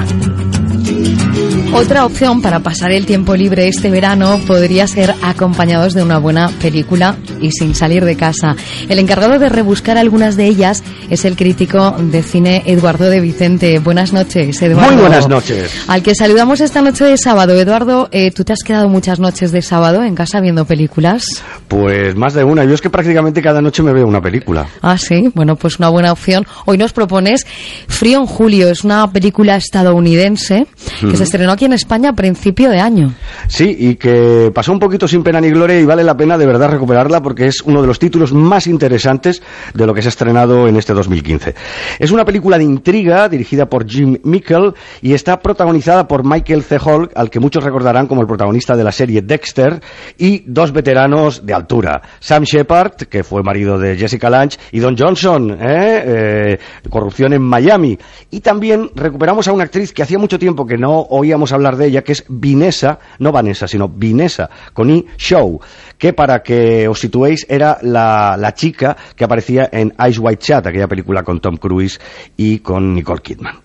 Otra opción para pasar el tiempo libre este verano podría ser acompañados de una buena película y sin salir de casa. El encargado de rebuscar algunas de ellas es el crítico de cine Eduardo de Vicente. Buenas noches, Eduardo. Muy buenas noches. Al que saludamos esta noche de sábado. Eduardo, eh, ¿tú te has quedado muchas noches de sábado en casa viendo películas? Pues más de una. Yo es que prácticamente cada noche me veo una película. Ah, sí. Bueno, pues una buena opción. Hoy nos propones Frío en Julio. Es una película estadounidense que se estrenó en España a principio de año. Sí, y que pasó un poquito sin pena ni gloria y vale la pena de verdad recuperarla porque es uno de los títulos más interesantes de lo que se ha estrenado en este 2015. Es una película de intriga dirigida por Jim Mickle y está protagonizada por Michael C. Hall, al que muchos recordarán como el protagonista de la serie Dexter, y dos veteranos de altura. Sam Shepard, que fue marido de Jessica Lange, y Don Johnson, ¿eh? Eh, corrupción en Miami. Y también recuperamos a una actriz que hacía mucho tiempo que no oíamos hablar de ella, que es Vinessa, no Vanessa, sino Vinessa, con I Show, que para que os situéis era la, la chica que aparecía en Ice White Chat, aquella película con Tom Cruise y con Nicole Kidman.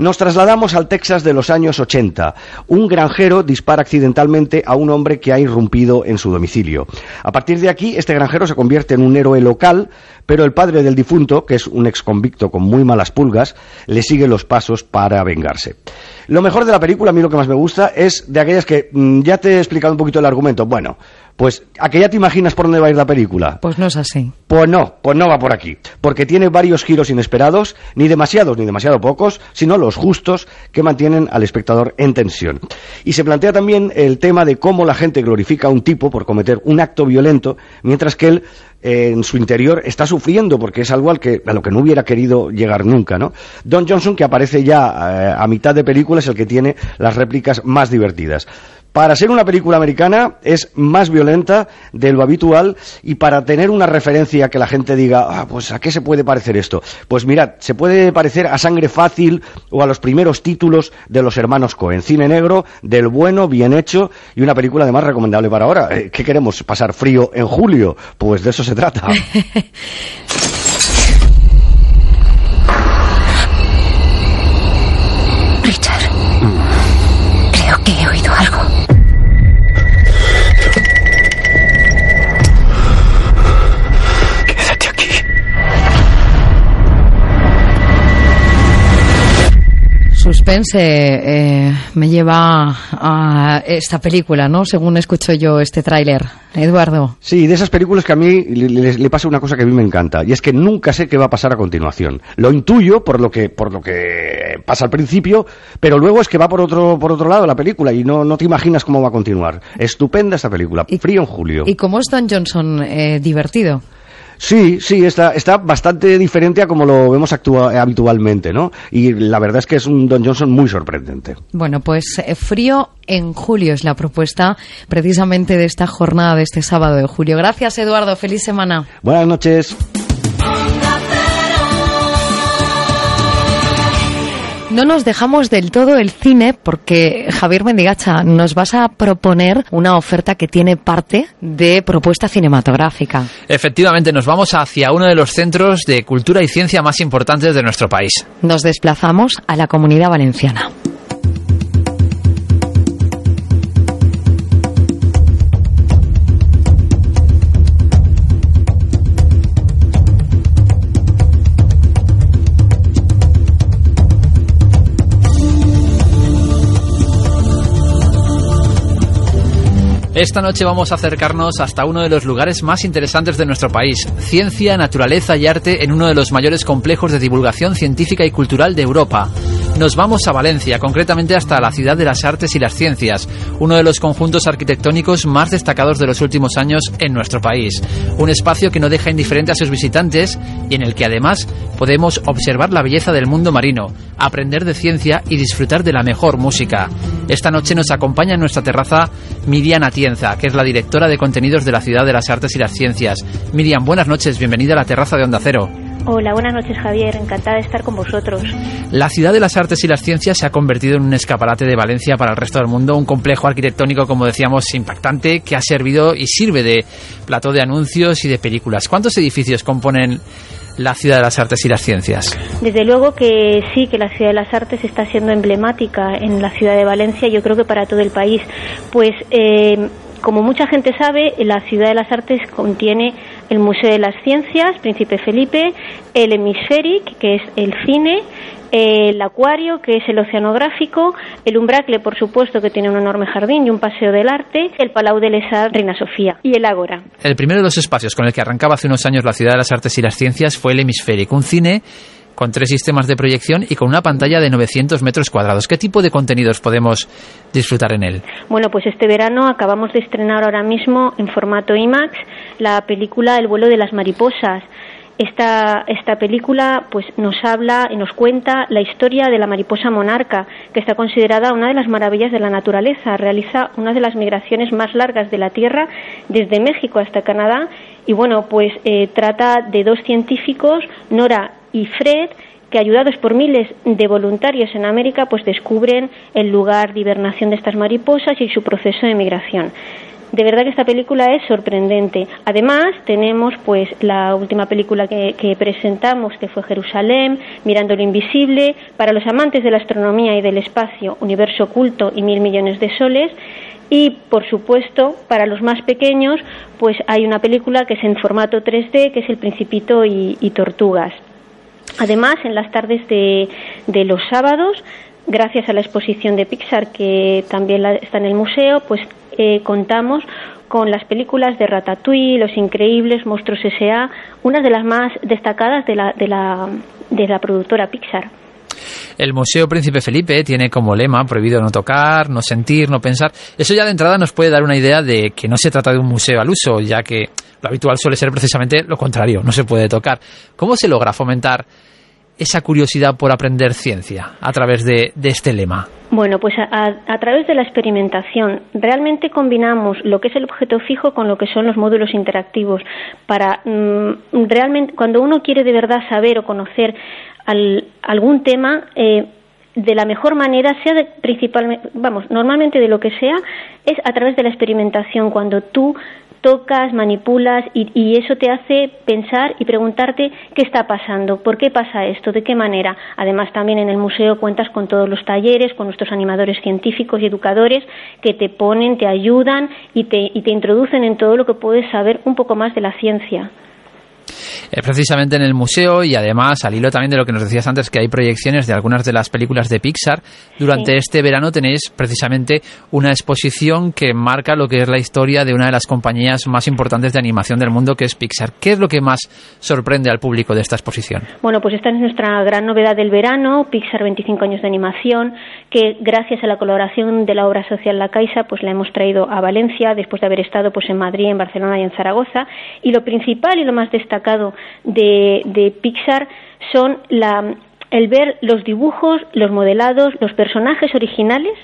Nos trasladamos al Texas de los años 80. Un granjero dispara accidentalmente a un hombre que ha irrumpido en su domicilio. A partir de aquí, este granjero se convierte en un héroe local, pero el padre del difunto, que es un exconvicto con muy malas pulgas, le sigue los pasos para vengarse. Lo mejor de la película, a mí lo que más me gusta, es de aquellas que mm, ya te he explicado un poquito el argumento. Bueno, pues a que ya te imaginas por dónde va a ir la película. Pues no es así. Pues no, pues no va por aquí. Porque tiene varios giros inesperados, ni demasiados ni demasiado pocos, sino los justos que mantienen al espectador en tensión. Y se plantea también el tema de cómo la gente glorifica a un tipo por cometer un acto violento, mientras que él eh, en su interior está sufriendo porque es algo al que, a lo que no hubiera querido llegar nunca, ¿no? Don Johnson, que aparece ya eh, a mitad de película, es el que tiene las réplicas más divertidas. Para ser una película americana es más violenta de lo habitual y para tener una referencia que la gente diga, ah, pues ¿a qué se puede parecer esto? Pues mirad, se puede parecer a Sangre Fácil o a los primeros títulos de los hermanos Cohen. Cine negro, del bueno, bien hecho y una película además recomendable para ahora. Eh, ¿Qué queremos? ¿Pasar frío en julio? Pues de eso se trata. Suspense eh, me lleva a esta película, ¿no? Según escucho yo este tráiler. Eduardo. Sí, de esas películas que a mí le, le- le pasa una cosa que a mí me encanta, y es que nunca sé qué va a pasar a continuación. Lo intuyo por lo que, por lo que pasa al principio, pero luego es que va por otro, por otro lado la película y no, no te imaginas cómo va a continuar. Estupenda esta película, Frío en Julio. ¿Y cómo es Don Johnson eh, divertido? Sí, sí, está, está bastante diferente a como lo vemos actua- habitualmente, ¿no? Y la verdad es que es un Don Johnson muy sorprendente. Bueno, pues eh, frío en julio es la propuesta precisamente de esta jornada de este sábado de julio. Gracias, Eduardo. Feliz semana. Buenas noches. No nos dejamos del todo el cine porque, Javier Mendigacha, nos vas a proponer una oferta que tiene parte de propuesta cinematográfica. Efectivamente, nos vamos hacia uno de los centros de cultura y ciencia más importantes de nuestro país. Nos desplazamos a la comunidad valenciana. Esta noche vamos a acercarnos hasta uno de los lugares más interesantes de nuestro país, ciencia, naturaleza y arte en uno de los mayores complejos de divulgación científica y cultural de Europa. Nos vamos a Valencia, concretamente hasta la ciudad de las artes y las ciencias, uno de los conjuntos arquitectónicos más destacados de los últimos años en nuestro país. Un espacio que no deja indiferente a sus visitantes y en el que además podemos observar la belleza del mundo marino, aprender de ciencia y disfrutar de la mejor música. Esta noche nos acompaña en nuestra terraza Miriam Atienza, que es la directora de contenidos de la Ciudad de las Artes y las Ciencias. Miriam, buenas noches, bienvenida a la terraza de Onda Cero. Hola, buenas noches Javier, encantada de estar con vosotros. La Ciudad de las Artes y las Ciencias se ha convertido en un escaparate de Valencia para el resto del mundo, un complejo arquitectónico, como decíamos, impactante, que ha servido y sirve de plató de anuncios y de películas. ¿Cuántos edificios componen la Ciudad de las Artes y las Ciencias? Desde luego que sí, que la Ciudad de las Artes está siendo emblemática en la ciudad de Valencia, yo creo que para todo el país. Pues, eh, como mucha gente sabe, la Ciudad de las Artes contiene el Museo de las Ciencias, Príncipe Felipe, el Hemisferic, que es el cine, el acuario, que es el oceanográfico, el umbracle, por supuesto, que tiene un enorme jardín y un paseo del arte, el Palau de Lesa Reina Sofía y el Ágora. El primero de los espacios con el que arrancaba hace unos años la Ciudad de las Artes y las Ciencias fue el Hemisférico, un cine con tres sistemas de proyección y con una pantalla de 900 metros cuadrados. ¿Qué tipo de contenidos podemos disfrutar en él? Bueno, pues este verano acabamos de estrenar ahora mismo en formato IMAX la película El vuelo de las mariposas. Esta, esta película pues nos habla y nos cuenta la historia de la mariposa monarca, que está considerada una de las maravillas de la naturaleza. Realiza una de las migraciones más largas de la Tierra desde México hasta Canadá y bueno, pues eh, trata de dos científicos, Nora y Fred, que ayudados por miles de voluntarios en América, pues descubren el lugar de hibernación de estas mariposas y su proceso de migración. De verdad que esta película es sorprendente. Además, tenemos pues la última película que, presentamos, que fue Jerusalén, Mirando lo Invisible, para los amantes de la astronomía y del espacio, Universo Oculto y Mil Millones de Soles. Y, por supuesto, para los más pequeños, pues hay una película que es en formato 3D, que es El Principito y Tortugas. Además, en las tardes de, de los sábados, gracias a la exposición de Pixar que también está en el museo, pues eh, contamos con las películas de Ratatouille, Los Increíbles, Monstruos S.A., una de las más destacadas de la, de la, de la productora Pixar. El Museo Príncipe Felipe tiene como lema prohibido no tocar, no sentir, no pensar. Eso ya de entrada nos puede dar una idea de que no se trata de un museo al uso, ya que lo habitual suele ser precisamente lo contrario, no se puede tocar. ¿Cómo se logra fomentar esa curiosidad por aprender ciencia a través de, este lema? Bueno, pues a, través de la experimentación realmente combinamos lo que es el objeto fijo con lo que son los módulos interactivos para mmm, realmente cuando uno quiere de verdad saber o conocer al, algún tema eh, de la mejor manera, sea de, principalmente, vamos, normalmente de lo que sea, es a través de la experimentación, cuando tú tocas, manipulas y, y, eso te hace pensar y preguntarte qué está pasando, por qué pasa esto, de qué manera. Además, también en el museo cuentas con todos los talleres, con nuestros animadores científicos y educadores que te ponen, te ayudan y te, y te introducen en todo lo que puedes saber un poco más de la ciencia eh, precisamente en el museo y además al hilo también de lo que nos decías antes que hay proyecciones de algunas de las películas de Pixar durante sí. este verano tenéis precisamente una exposición que marca lo que es la historia de una de las compañías más importantes de animación del mundo que es Pixar ¿qué es lo que más sorprende al público de esta exposición? Bueno pues esta es nuestra gran novedad del verano Pixar 25 años de animación que gracias a la colaboración de la obra social La Caixa pues la hemos traído a Valencia después de haber estado pues en Madrid, en Barcelona y en Zaragoza y lo principal y lo más destacado de, de Pixar son la, el ver los dibujos, los modelados, los personajes originales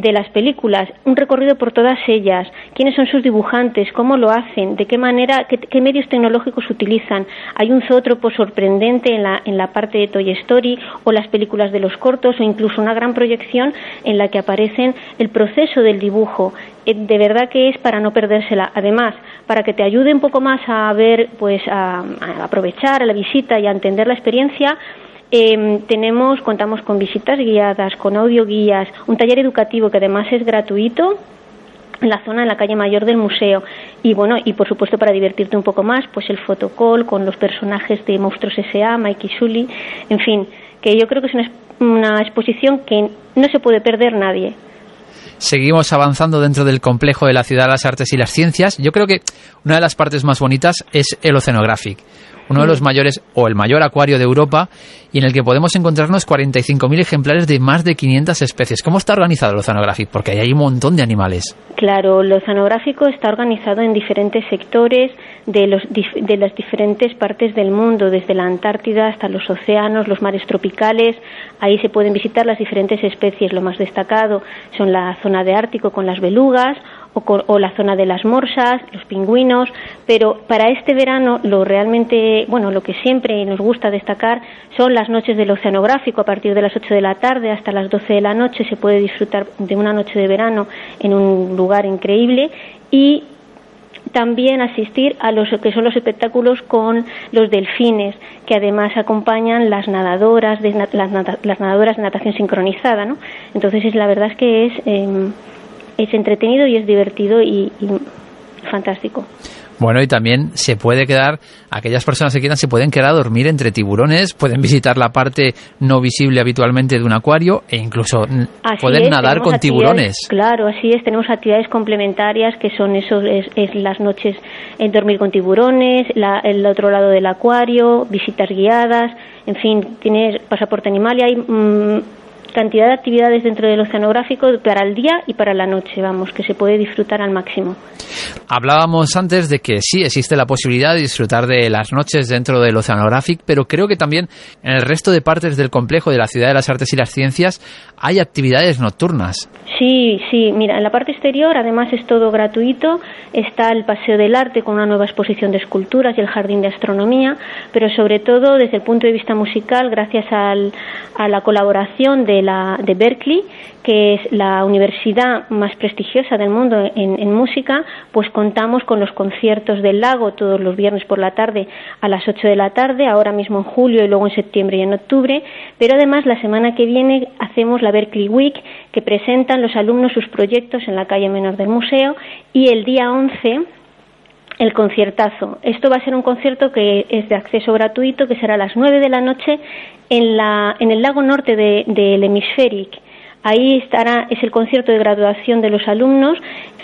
de las películas, un recorrido por todas ellas, quiénes son sus dibujantes, cómo lo hacen, de qué manera, qué, medios tecnológicos utilizan. Hay un zoótropo sorprendente en la, en la parte de Toy Story o las películas de los cortos o incluso una gran proyección en la que aparecen el proceso del dibujo. Eh, de verdad que es para no perdérsela. Además, para que te ayude un poco más a ver, pues a, aprovechar la visita y a entender la experiencia, em, tenemos, contamos con visitas guiadas, con audio guías, un taller educativo que además es gratuito en la zona en la calle mayor del museo y bueno y por supuesto para divertirte un poco más pues el fotocall con los personajes de Monstruos S.A., Mikey Sully en fin que yo creo que es una, una exposición que no se puede perder nadie seguimos avanzando dentro del complejo de la Ciudad de las Artes y las Ciencias. Yo creo que una de las partes más bonitas es el Oceanographic uno de los mayores o el mayor acuario de Europa y en el que podemos encontrarnos 45.000 ejemplares de más de 500 especies. ¿Cómo está organizado el Oceanográfico? Porque ahí hay un montón de animales. Claro, el Oceanográfico está organizado en diferentes sectores de, los, de las diferentes partes del mundo, desde la Antártida hasta los océanos, los mares tropicales. Ahí se pueden visitar las diferentes especies. Lo más destacado son la zona de Ártico con las belugas o, la zona de las morsas, los pingüinos, pero para este verano lo realmente, bueno, lo que siempre nos gusta destacar son las noches del oceanográfico a partir de las 8 de la tarde hasta las 12 de la noche se puede disfrutar de una noche de verano en un lugar increíble y también asistir a los que son los espectáculos con los delfines, que además acompañan las nadadoras de, las, nadadoras de natación sincronizada, ¿no? Entonces es la verdad es que es em, es entretenido y es divertido y, fantástico. Bueno, y también se puede quedar, aquellas personas que quieran se pueden quedar a dormir entre tiburones, pueden visitar la parte no visible habitualmente de un acuario e incluso pueden nadar con tiburones. Claro, así es, tenemos actividades complementarias que son eso, es, las noches en dormir con tiburones, el otro lado del acuario, visitas guiadas, en fin, tienes pasaporte animal y hay mm, cantidad de actividades dentro del oceanográfico para el día y para la noche, vamos, que se puede disfrutar al máximo. Hablábamos antes de que sí existe la posibilidad de disfrutar de las noches dentro del oceanográfico, pero creo que también en el resto de partes del complejo de la Ciudad de las Artes y las Ciencias hay actividades nocturnas. Sí, sí, mira, en la parte exterior además es todo gratuito, está el Paseo del Arte con una nueva exposición de esculturas y el Jardín de Astronomía, pero sobre todo desde el punto de vista musical, gracias a la colaboración de, de Berkeley, que es la universidad más prestigiosa del mundo en, música, pues contamos con los conciertos del lago todos los viernes por la tarde a las 8 de la tarde, ahora mismo en julio y luego en septiembre y en octubre, pero además la semana que viene hacemos la Berkeley Week, que presentan los alumnos sus proyectos en la calle menor del museo, y el día 11 el conciertazo. Esto va a ser un concierto que es de acceso gratuito, que será a las 9 de la noche en, la, en el lago norte del de, Hemisferic Ahí estará, es el concierto de graduación de los alumnos.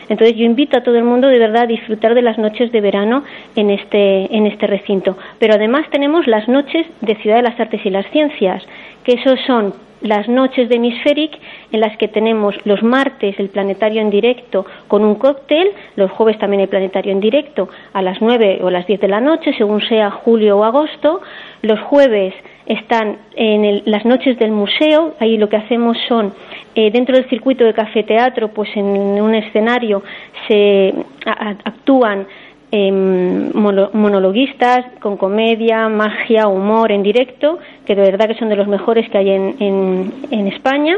Entonces yo invito a todo el mundo de verdad a disfrutar de las noches de verano en este, en este recinto. Pero además tenemos las noches de Ciudad de las Artes y las Ciencias, que esos son las noches de Hemisferic en las que tenemos los martes el planetario en directo con un cóctel, los jueves también el planetario en directo a las 9 o las 10 de la noche, según sea julio o agosto, los jueves están en las noches del museo, ahí lo que hacemos son, eh, dentro del circuito de café-teatro, pues en un escenario se actúan em, monologuistas con comedia, magia, humor en directo, que de verdad que son de los mejores que hay en, en España.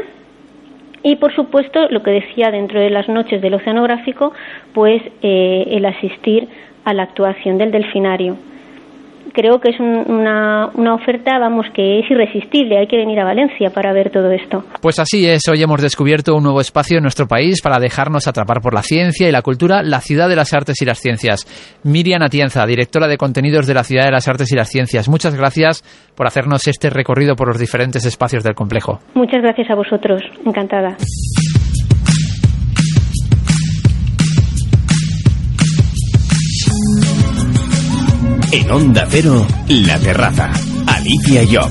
Y por supuesto, lo que decía dentro de las noches del oceanográfico, pues eh, el asistir a la actuación del delfinario creo que es una, una oferta, vamos, que es irresistible. Hay que venir a Valencia para ver todo esto. Pues así es, hoy hemos descubierto un nuevo espacio en nuestro país para dejarnos atrapar por la ciencia y la cultura, la ciudad de las artes y las ciencias. Miriam Atienza, directora de contenidos de la ciudad de las artes y las ciencias. Muchas gracias por hacernos este recorrido por los diferentes espacios del complejo. Muchas gracias a vosotros, encantada. En Onda Cero, La Terraza. Alicia Job.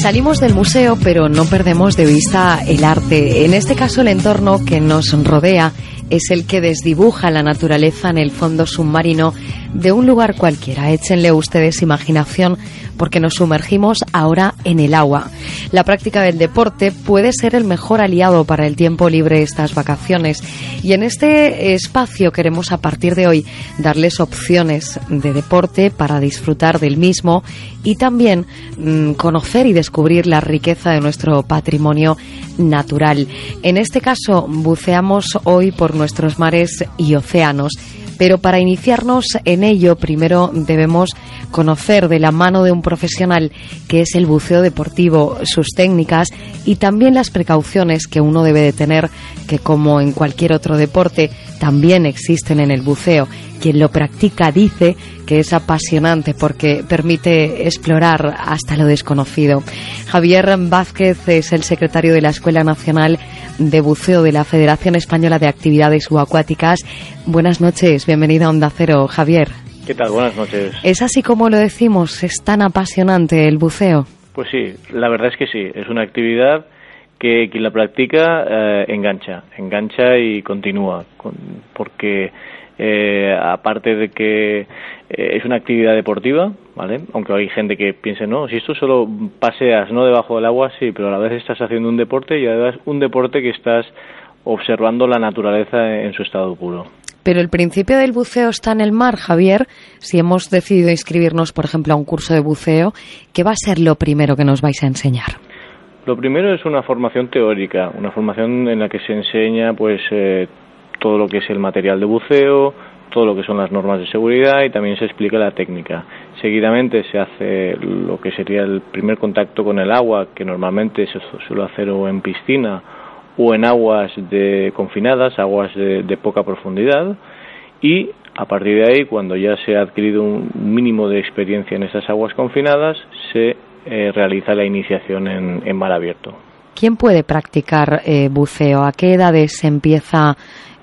Salimos del museo, pero no perdemos de vista el arte. En este caso, el entorno que nos rodea es el que desdibuja la naturaleza en el fondo submarino de un lugar cualquiera. Échenle ustedes imaginación porque nos sumergimos ahora en el agua. La práctica del deporte puede ser el mejor aliado para el tiempo libre estas vacaciones y en este espacio queremos a partir de hoy darles opciones de deporte para disfrutar del mismo y también mm, conocer y descubrir la riqueza de nuestro patrimonio natural. En este caso, buceamos hoy por nuestros mares y océanos pero para iniciarnos en ello, primero debemos conocer de la mano de un profesional que es el buceo deportivo, sus técnicas y también las precauciones que uno debe de tener, que como en cualquier otro deporte, también existen en el buceo. Quien lo practica dice que es apasionante porque permite explorar hasta lo desconocido. Javier Vázquez es el secretario de la Escuela Nacional de Buceo de la Federación Española de Actividades Subacuáticas. Buenas noches, bienvenido a Onda Cero, Javier. ¿Qué tal? Buenas noches. ¿Es así como lo decimos? ¿Es tan apasionante el buceo? Pues sí, la verdad es que sí. Es una actividad que quien la practica eh, engancha, engancha y continúa, porque eh, aparte de que eh, es una actividad deportiva, ¿vale? Aunque hay gente que piense, no, si esto solo paseas, no debajo del agua, sí, pero a la vez estás haciendo un deporte y además un deporte que estás observando la naturaleza en su estado puro. Pero el principio del buceo está en el mar, Javier. Si hemos decidido inscribirnos, por ejemplo, a un curso de buceo, ¿qué va a ser lo primero que nos vais a enseñar? Lo primero es una formación teórica, una formación en la que se enseña pues eh, todo lo que es el material de buceo, todo lo que son las normas de seguridad y también se explica la técnica. Seguidamente se hace lo que sería el primer contacto con el agua, que normalmente se suele hacer o en piscina o en aguas de confinadas, aguas de, poca profundidad y a partir de ahí, cuando ya se ha adquirido un mínimo de experiencia en esas aguas confinadas, se eh, realiza la iniciación en, mar abierto. ¿Quién puede practicar eh, buceo? ¿A qué edades se empieza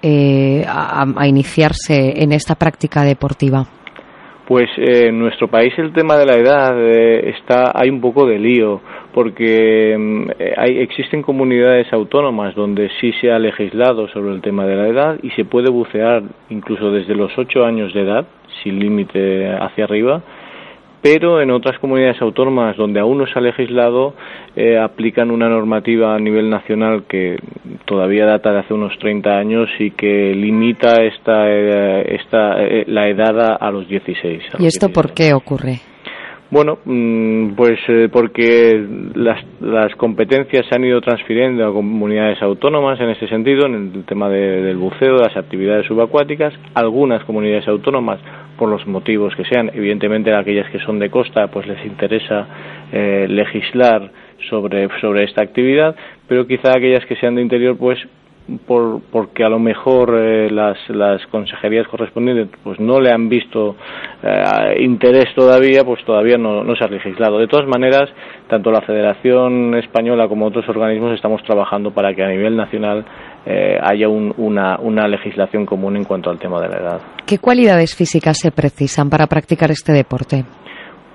eh, a, iniciarse en esta práctica deportiva? Pues en nuestro país el tema de la edad está hay un poco de lío porque mm, hay, existen comunidades autónomas donde sí se ha legislado sobre el tema de la edad y se puede bucear incluso desde los ocho años de edad sin límite hacia arriba pero en otras comunidades autónomas donde aún no se ha legislado eh, aplican una normativa a nivel nacional que todavía data de hace unos 30 años y que limita esta, eh, esta eh, la edad a, los 16. ¿Y esto por qué ocurre? Bueno, mm, pues porque las, las, competencias se han ido transfiriendo a comunidades autónomas en ese sentido, en el tema del buceo, de las actividades subacuáticas. Algunas comunidades autónomas, por los motivos que sean, evidentemente aquellas que son de costa, pues les interesa eh, legislar sobre, sobre esta actividad, pero quizá aquellas que sean de interior, pues por, porque a lo mejor eh, las, las consejerías correspondientes pues no le han visto eh, interés todavía, pues todavía no, no, se ha legislado. De todas maneras, tanto la Federación Española como otros organismos estamos trabajando para que a nivel nacional eh, haya una, una legislación común en cuanto al tema de la edad. ¿Qué cualidades físicas se precisan para practicar este deporte?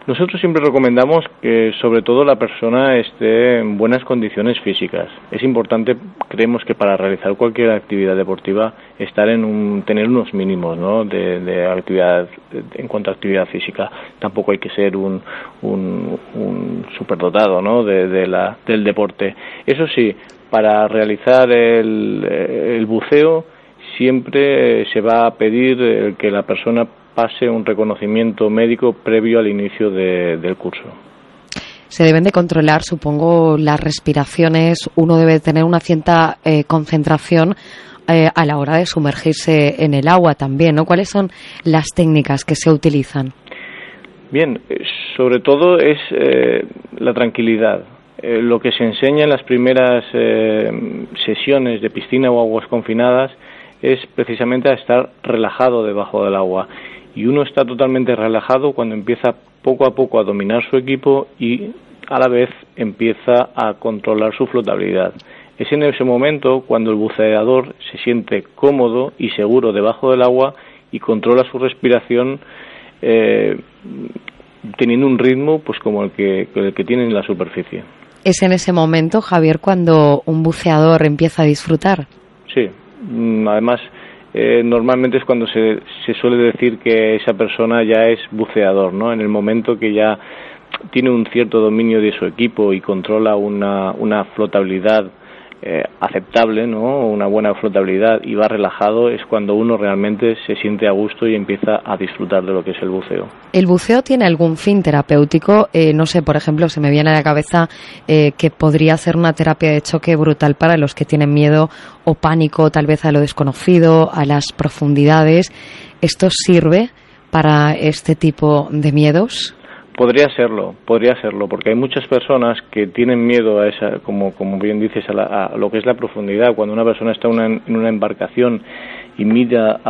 Nosotros siempre recomendamos que sobre todo la persona esté en buenas condiciones físicas. Es importante, creemos que para realizar cualquier actividad deportiva, estar en un, tener unos mínimos ¿no? de, actividad en cuanto a actividad física. Tampoco hay que ser un, un, superdotado ¿no? de, la, del deporte. Eso sí, para realizar el, el buceo siempre se va a pedir que la persona pase un reconocimiento médico previo al inicio del curso. Se deben de controlar, supongo, las respiraciones. Uno debe tener una cierta eh, concentración eh, a la hora de sumergirse en el agua también, ¿no? ¿Cuáles son las técnicas que se utilizan? Bien, eh, sobre todo es la tranquilidad. Lo que se enseña en las primeras sesiones de piscina o aguas confinadas es precisamente a estar relajado debajo del agua y uno está totalmente relajado cuando empieza poco a poco a dominar su equipo y a la vez empieza a controlar su flotabilidad. Es en ese momento cuando el buceador se siente cómodo y seguro debajo del agua y controla su respiración eh, teniendo un ritmo pues como el que, el que tiene en la superficie. ¿Es en ese momento, Javier, cuando un buceador empieza a disfrutar? Sí, mm, además eh, normalmente es cuando se, se suele decir que esa persona ya es buceador, ¿no? En el momento que ya tiene un cierto dominio de su equipo y controla una, una flotabilidad eh, aceptable, ¿no? una buena flotabilidad y va relajado, es cuando uno realmente se siente a gusto y empieza a disfrutar de lo que es el buceo. ¿El buceo tiene algún fin terapéutico? Eh, no sé, por ejemplo, se me viene a la cabeza eh, que podría ser una terapia de choque brutal para los que tienen miedo o pánico tal vez a lo desconocido, a las profundidades. ¿Esto sirve para este tipo de miedos? Podría serlo, podría serlo, porque hay muchas personas que tienen miedo a esa, como, como bien dices, a, lo que es la profundidad. Cuando una persona está en una embarcación y mira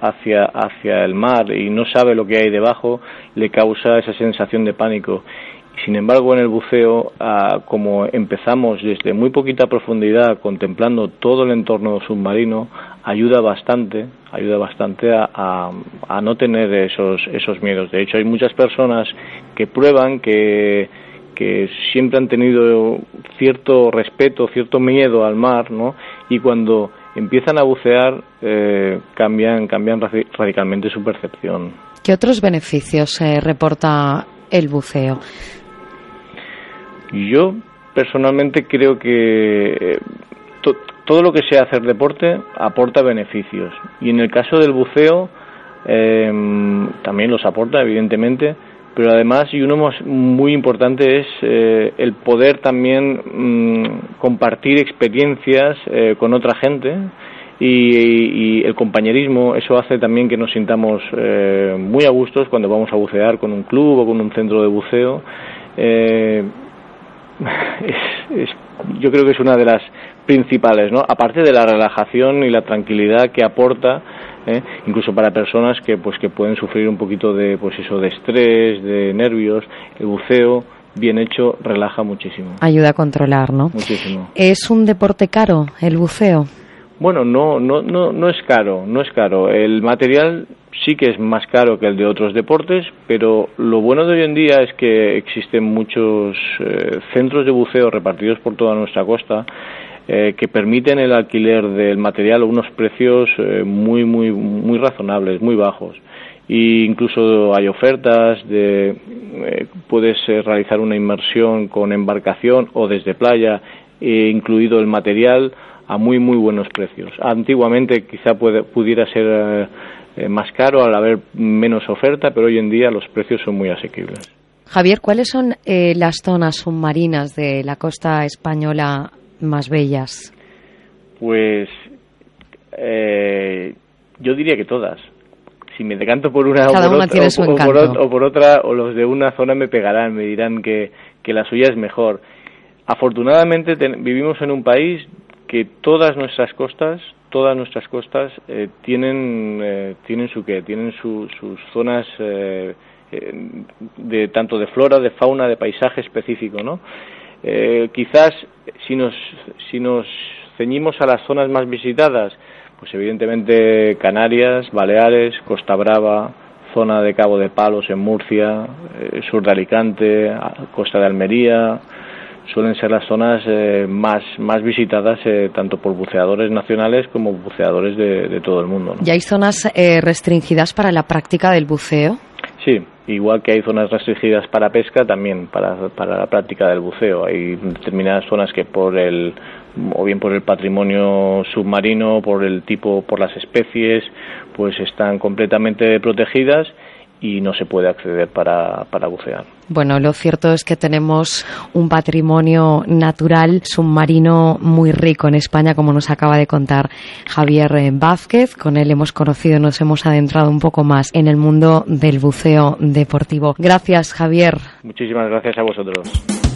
hacia, hacia el mar y no sabe lo que hay debajo, le causa esa sensación de pánico. Sin embargo, en el buceo, ah, como empezamos desde muy poquita profundidad, contemplando todo el entorno submarino, ayuda bastante, ayuda bastante a, a, no tener esos, esos miedos. De hecho, hay muchas personas que prueban que, que siempre han tenido cierto respeto, cierto miedo al mar, ¿no? Y cuando empiezan a bucear, eh, cambian, cambian radicalmente su percepción. ¿Qué otros beneficios eh, reporta el buceo? Yo personalmente creo que eh, todo lo que sea hacer deporte aporta beneficios. Y en el caso del buceo em, también los aporta evidentemente pero además y uno muy importante es eh, el poder también mm, compartir experiencias eh, con otra gente y, el compañerismo. Eso hace también que nos sintamos muy a gustos cuando vamos a bucear con un club o con un centro de buceo. Es, yo creo que es una de las principales, ¿no? Aparte de la relajación y la tranquilidad que aporta, ¿eh? incluso para personas que pues que pueden sufrir un poquito de pues eso de estrés, de nervios, el buceo bien hecho relaja muchísimo. Ayuda a controlar, ¿no? Muchísimo. ¿Es un deporte caro el buceo? Bueno, no, no, no, no es caro, no es caro. El material sí que es más caro que el de otros deportes, pero lo bueno de hoy en día es que existen muchos eh, centros de buceo repartidos por toda nuestra costa eh, que permiten el alquiler del material a unos precios eh, muy, muy, muy razonables, muy bajos. E incluso hay ofertas de puedes realizar una inmersión con embarcación o desde playa, incluido el material a muy muy buenos precios. Antiguamente quizá pudiera ser eh, más caro al haber menos oferta, pero hoy en día los precios son muy asequibles. Javier, ¿cuáles son eh, las zonas submarinas de la costa española más bellas? Pues eh, yo diría que todas. Si me decanto por una, o por, otra, o los de una zona me pegarán, me dirán que, que la suya es mejor. Afortunadamente vivimos en un país que todas nuestras costas, todas nuestras costas eh, tienen eh, tienen su qué, tienen sus zonas eh, de tanto de flora, de fauna, de paisaje específico, ¿no? quizás si nos si nos ceñimos a las zonas más visitadas, pues evidentemente Canarias, Baleares, Costa Brava, zona de Cabo de Palos en Murcia, sur de Alicante, costa de Almería, suelen ser las zonas eh, más, más visitadas eh, tanto por buceadores nacionales como buceadores de, todo el mundo. ¿Y hay zonas eh, restringidas para la práctica del buceo? Sí, igual que hay zonas restringidas para pesca, también para, para la práctica del buceo. Hay determinadas zonas que por el o bien por el patrimonio submarino, por el tipo, por las especies, pues están completamente protegidas y no se puede acceder para, para bucear. Bueno, lo cierto es que tenemos un patrimonio natural submarino muy rico en España, como nos acaba de contar Javier Vázquez. Con él hemos conocido, nos hemos adentrado un poco más en el mundo del buceo deportivo. Gracias, Javier. Muchísimas gracias a vosotros.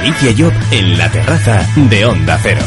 Alicia Job en la terraza de Onda Cero.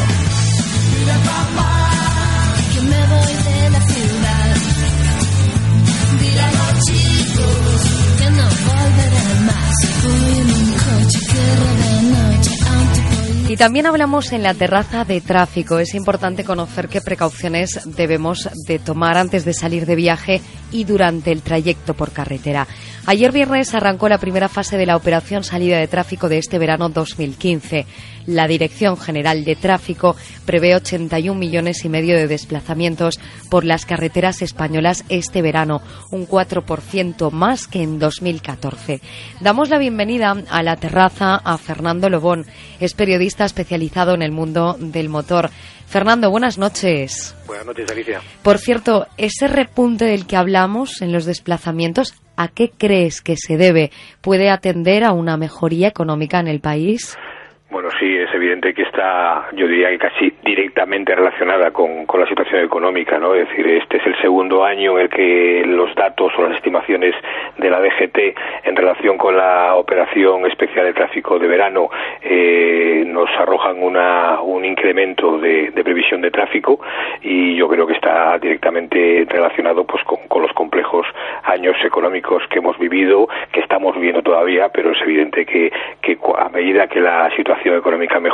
Y también hablamos en la terraza de tráfico. Es importante conocer qué precauciones debemos de tomar antes de salir de viaje y durante el trayecto por carretera. Ayer viernes arrancó la primera fase de la operación salida de tráfico de este verano 2015. La Dirección General de Tráfico prevé 81 millones y medio de desplazamientos por las carreteras españolas este verano, un 4% más que en 2014. Damos la bienvenida a la terraza a Fernando Lobón. Es periodista especializado en el mundo del motor. Fernando, buenas noches. Buenas noches, Alicia. Por cierto, ese repunte del que hablamos en los desplazamientos, ¿a qué crees que se debe? ¿Puede atender a una mejoría económica en el país? Bueno, sí, es evidente que está, yo diría que casi directamente relacionada con, la situación económica, ¿no? Es decir, este es el segundo año en el que los datos o las estimaciones de la DGT en relación con la operación especial de tráfico de verano eh, nos arrojan una, un incremento de, previsión de tráfico y yo creo que está directamente relacionado pues con, los complejos años económicos que hemos vivido, que estamos viviendo todavía, pero es evidente que, que a medida que la situación económica mejora,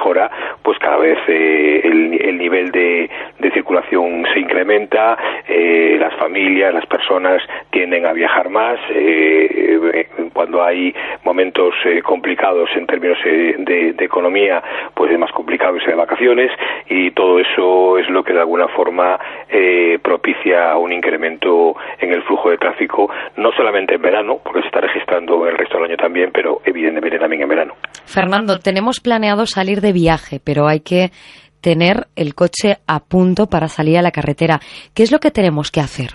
pues cada vez eh, el, nivel de, circulación se incrementa, eh, las familias, las personas tienden a viajar más, eh, cuando hay momentos complicados en términos de, economía, pues es más complicado irse de vacaciones y todo eso es lo que de alguna forma propicia un incremento en el flujo de tráfico, no solamente en verano, porque se está registrando el resto del año también, pero evidentemente también en verano. Fernando, tenemos planeado salir de viaje, pero hay que tener el coche a punto para salir a la carretera. ¿Qué es lo que tenemos que hacer?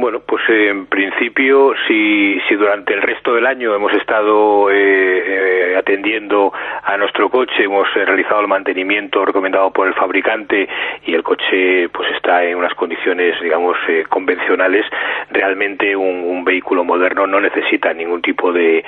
Bueno, pues en principio, si, si durante el resto del año hemos estado eh, eh, atendiendo a nuestro coche, hemos eh, realizado el mantenimiento recomendado por el fabricante y el coche pues está en unas condiciones, digamos, convencionales, realmente un, vehículo moderno no necesita ningún tipo de,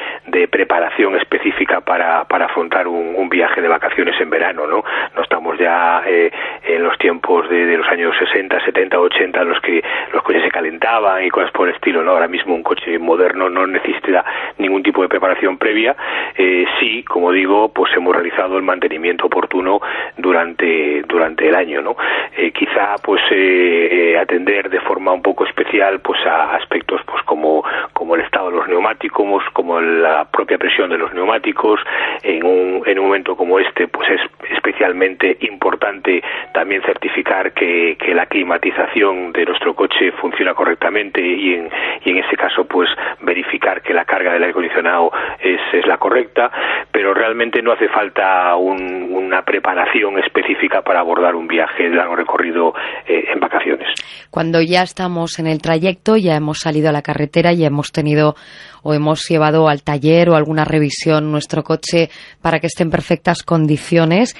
preparación específica para, para afrontar un, viaje de vacaciones en verano, ¿no? No estamos ya en los tiempos de, de, los años 60, 70, 80 en los que los coches se calentaban y cosas por el estilo, ¿no? Ahora mismo un coche moderno no necesita ningún tipo de preparación previa. Eh, sí, como digo, pues hemos realizado el mantenimiento oportuno durante, durante el año, ¿no? Eh, quizá, pues, eh, atender de forma un poco especial, pues, a aspectos, pues, como, como el estado de los neumáticos, como la propia presión de los neumáticos. En un, en un momento como este, pues, es especialmente importante también certificar que, que la climatización de nuestro coche funciona correctamente y en, y en ese caso pues verificar que la carga del aire acondicionado es, es la correcta, pero realmente no hace falta una preparación específica para abordar un viaje de largo recorrido eh, en vacaciones. Cuando ya estamos en el trayecto, ya hemos salido a la carretera, ya hemos tenido o hemos llevado al taller o alguna revisión nuestro coche para que esté en perfectas condiciones.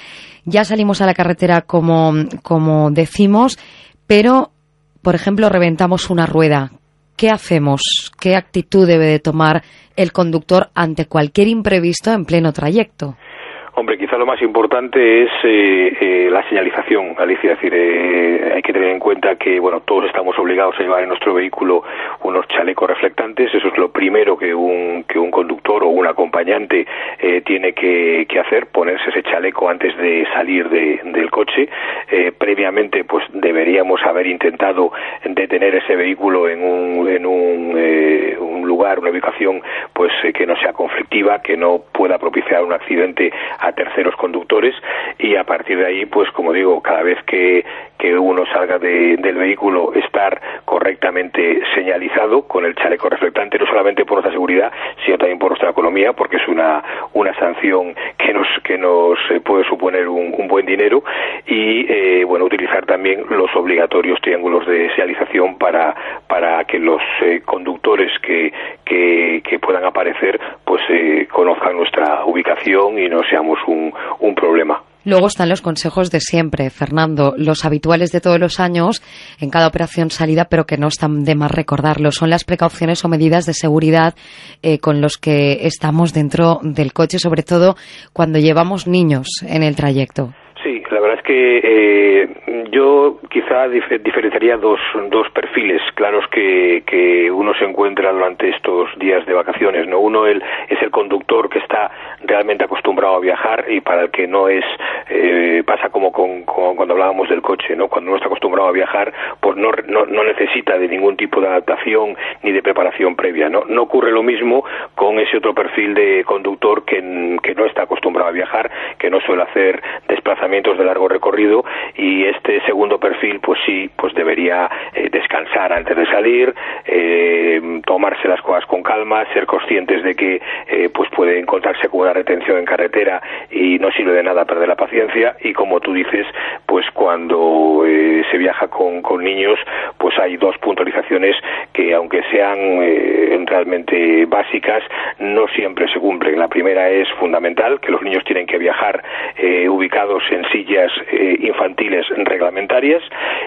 Ya salimos a la carretera como, como decimos, pero por ejemplo, reventamos una rueda. ¿Qué hacemos? ¿Qué actitud debe de tomar el conductor ante cualquier imprevisto en pleno trayecto? Hombre, quizá lo más importante es eh, eh, la señalización, Alicia. Es decir, eh, hay que tener en cuenta que, bueno, todos estamos obligados a llevar en nuestro vehículo unos chalecos reflectantes. Eso es lo primero que un, que un conductor o un acompañante tiene que, hacer, ponerse ese chaleco antes de salir del coche. previamente, pues deberíamos haber intentado detener ese vehículo en un, en un, lugar, una ubicación, pues que no sea conflictiva, que no pueda propiciar un accidente terceros conductores y a partir de ahí, pues como digo, cada vez que, que uno salga del vehículo, estar correctamente señalizado con el chaleco reflectante, no solamente por nuestra seguridad, sino también por nuestra economía, porque es una, una sanción que nos, que nos eh, puede suponer un, buen dinero y, eh, bueno, utilizar también los obligatorios triángulos de señalización para, para que los eh, conductores que, que, que, puedan aparecer, pues conozcan nuestra ubicación y no seamos un, un problema. Luego están los consejos de siempre, Fernando, los habituales de todos los años en cada operación salida, pero que no están de más recordarlo. Son las precauciones o medidas de seguridad eh, con los que estamos dentro del coche, sobre todo cuando llevamos niños en el trayecto. Sí, La verdad es que eh, yo quizá diferenciaría dos, dos perfiles claros que, que uno se encuentra durante estos días de vacaciones. ¿no? Uno el, es el conductor que está realmente acostumbrado a viajar y para el que no es, eh, pasa como, con, cuando hablábamos del coche, ¿no? cuando uno está acostumbrado a viajar, pues no, no, no necesita de ningún tipo de adaptación ni de preparación previa. ¿no? no ocurre lo mismo con ese otro perfil de conductor que, que no está acostumbrado a viajar, que no suele hacer desplazamientos de largo recorrido y este segundo perfil pues sí pues debería eh, descansar antes de salir eh, tomarse las cosas con calma ser conscientes de que eh, pues puede encontrarse con una retención en carretera y no sirve de nada perder la paciencia. Y como tú dices pues cuando se viaja con, con niños pues hay dos puntualizaciones que aunque sean realmente básicas no siempre se cumplen. La primera es fundamental que los niños tienen que viajar ubicados en sillas eh, infantiles reglamentarias.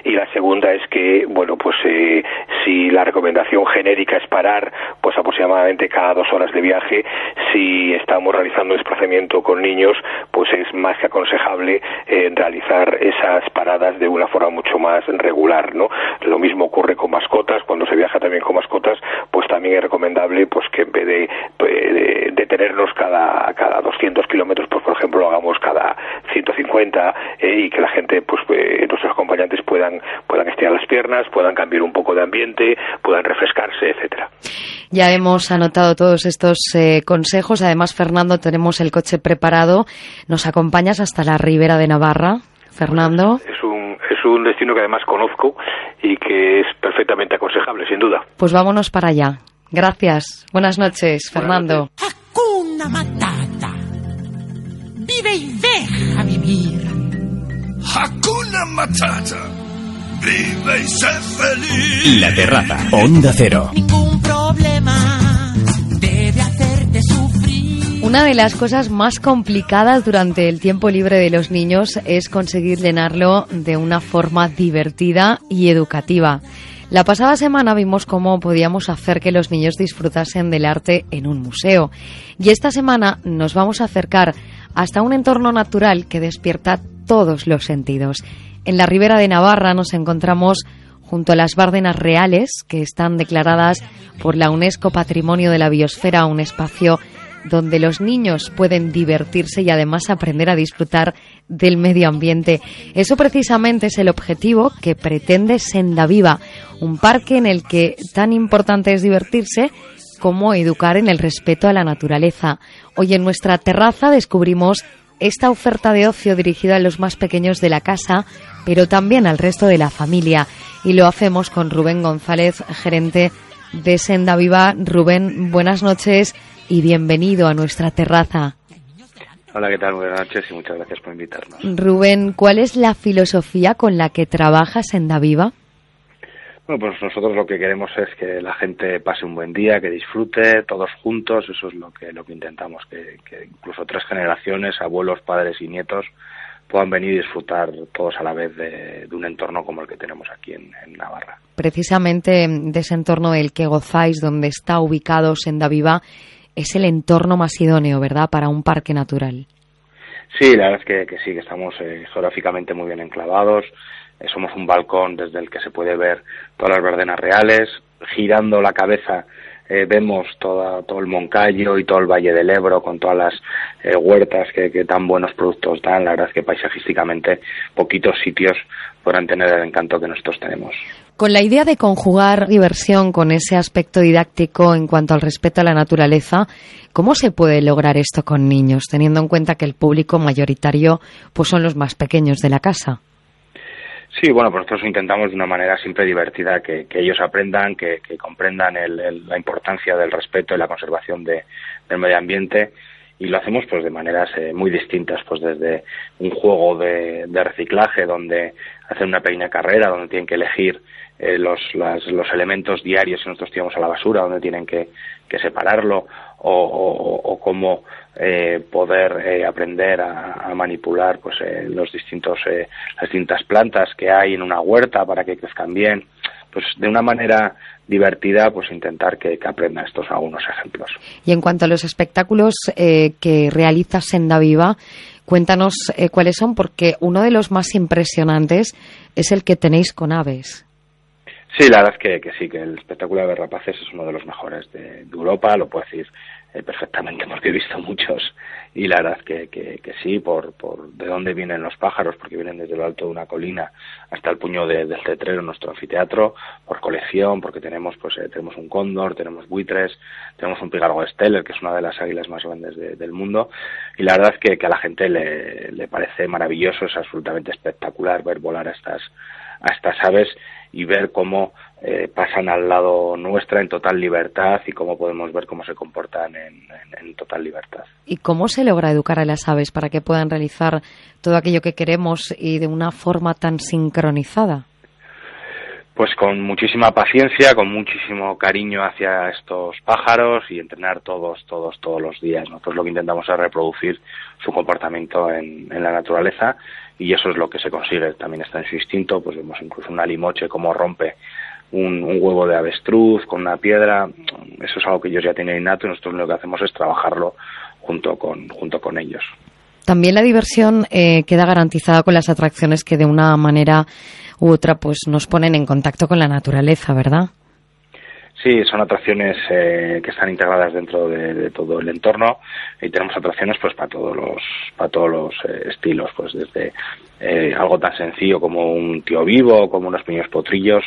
Y la segunda es que bueno pues eh, si la recomendación genérica es parar pues aproximadamente cada dos horas de viaje si estamos realizando un desplazamiento con niños pues es más que aconsejable eh, realizar esas paradas de una forma mucho más regular no lo mismo ocurre con mascotas. Cuando se viaja también con mascotas pues también es recomendable pues que en vez de, de detenernos cada cada 200 kilómetros pues por ejemplo lo hagamos cada 150 y que la gente, pues eh, nuestros acompañantes puedan, puedan estirar las piernas, puedan cambiar un poco de ambiente, puedan refrescarse, etcétera. Ya hemos anotado todos estos eh, consejos. Además, Fernando, tenemos el coche preparado. ¿Nos acompañas hasta la Ribera de Navarra, Fernando? es un, es un destino que además conozco y que es perfectamente aconsejable, sin duda. Pues vámonos para allá. Gracias. Buenas noches, Fernando. Vive y deja vivir. Hakuna Matata. Vive y sé feliz. La terraza, Onda Cero. Ningún problema debe hacerte sufrir. Una de las cosas más complicadas durante el tiempo libre de los niños es conseguir llenarlo de una forma divertida y educativa. La pasada semana vimos cómo podíamos hacer que los niños disfrutasen del arte en un museo. Y esta semana nos vamos a acercar hasta un entorno natural que despierta todos los sentidos. En la ribera de Navarra nos encontramos junto a las Bárdenas Reales, que están declaradas por la UNESCO Patrimonio de la Biosfera, un espacio donde los niños pueden divertirse y además aprender a disfrutar del medio ambiente. Eso precisamente es el objetivo que pretende Senda Viva, un parque en el que tan importante es divertirse como educar en el respeto a la naturaleza. Hoy en nuestra terraza descubrimos esta oferta de ocio dirigida a los más pequeños de la casa, pero también al resto de la familia. Y lo hacemos con Rubén González, gerente de Senda Viva. Rubén, buenas noches y bienvenido a nuestra terraza. Hola, ¿qué tal? Buenas noches y muchas gracias por invitarnos. Rubén, ¿cuál es la filosofía con la que trabaja Senda Viva? Bueno, pues nosotros lo que queremos es que la gente pase un buen día, que disfrute todos juntos, eso es lo que lo que intentamos, que, incluso tres generaciones, abuelos, padres y nietos, puedan venir y disfrutar todos a la vez de, un entorno como el que tenemos aquí en, Navarra. Precisamente de ese entorno del que gozáis, donde está ubicado Senda Viva, es el entorno más idóneo, ¿verdad?, para un parque natural. Sí, la verdad es que, sí, que estamos eh, geográficamente muy bien enclavados. Eh, somos un balcón desde el que se puede ver todas las verdenas reales. Girando la cabeza eh, vemos toda, todo el Moncayo y todo el Valle del Ebro con todas las eh, huertas que, que, tan buenos productos dan. La verdad es que paisajísticamente poquitos sitios podrán tener el encanto que nosotros tenemos. Con la idea de conjugar diversión con ese aspecto didáctico en cuanto al respeto a la naturaleza, ¿cómo se puede lograr esto con niños, teniendo en cuenta que el público mayoritario pues son los más pequeños de la casa? Sí, bueno, pues nosotros intentamos de una manera siempre divertida que, ellos aprendan, que, comprendan la importancia del respeto y la conservación del medio ambiente y lo hacemos pues de maneras eh, muy distintas, pues desde un juego de, reciclaje donde hacen una pequeña carrera, donde tienen que elegir eh, los, los elementos diarios que nosotros tiramos a la basura, donde tienen que, separarlo, o, o, cómo eh, poder eh, aprender a, manipular pues los distintos las distintas plantas que hay en una huerta para que crezcan bien pues de una manera divertida pues intentar que, que aprenda estos algunos ejemplos y en cuanto a los espectáculos que realiza Senda Viva Cuéntanos eh, cuáles son, porque uno de los más impresionantes es el que tenéis con aves. Sí, la verdad es que, sí, que el espectáculo de Berrapaces es uno de los mejores de, Europa, lo puedo decir eh, perfectamente porque he visto muchos. Y la verdad que, que, sí, por, por de dónde vienen los pájaros, porque vienen desde lo alto de una colina hasta el puño del cetrero, nuestro anfiteatro, por colección, porque tenemos pues eh, tenemos un cóndor, tenemos buitres, tenemos un pigargo Steller, que es una de las águilas más grandes del mundo, y la verdad que, que a la gente le, le parece maravilloso, es absolutamente espectacular ver volar estas, a estas aves y ver cómo eh, pasan al lado nuestra en total libertad y cómo podemos ver cómo se comportan en, total libertad. ¿Y cómo se logra educar a las aves para que puedan realizar todo aquello que queremos y de una forma tan sincronizada? Pues con muchísima paciencia, con muchísimo cariño hacia estos pájaros y entrenar todos, todos, todos los días. Nosotros lo que intentamos es reproducir su comportamiento en, en la naturaleza y eso es lo que se consigue. También está en su instinto, pues vemos incluso una limoche como rompe un, huevo de avestruz con una piedra, eso es algo que ellos ya tienen innato y nosotros lo que hacemos es trabajarlo junto con, junto con ellos. También la diversión eh, queda garantizada con las atracciones que de una manera u otra pues nos ponen en contacto con la naturaleza, ¿verdad? Sí, son atracciones eh, que están integradas dentro de, todo el entorno y tenemos atracciones pues para todos los para todos los eh, estilos, pues desde eh, algo tan sencillo como un tío vivo, como unos pequeños potrillos,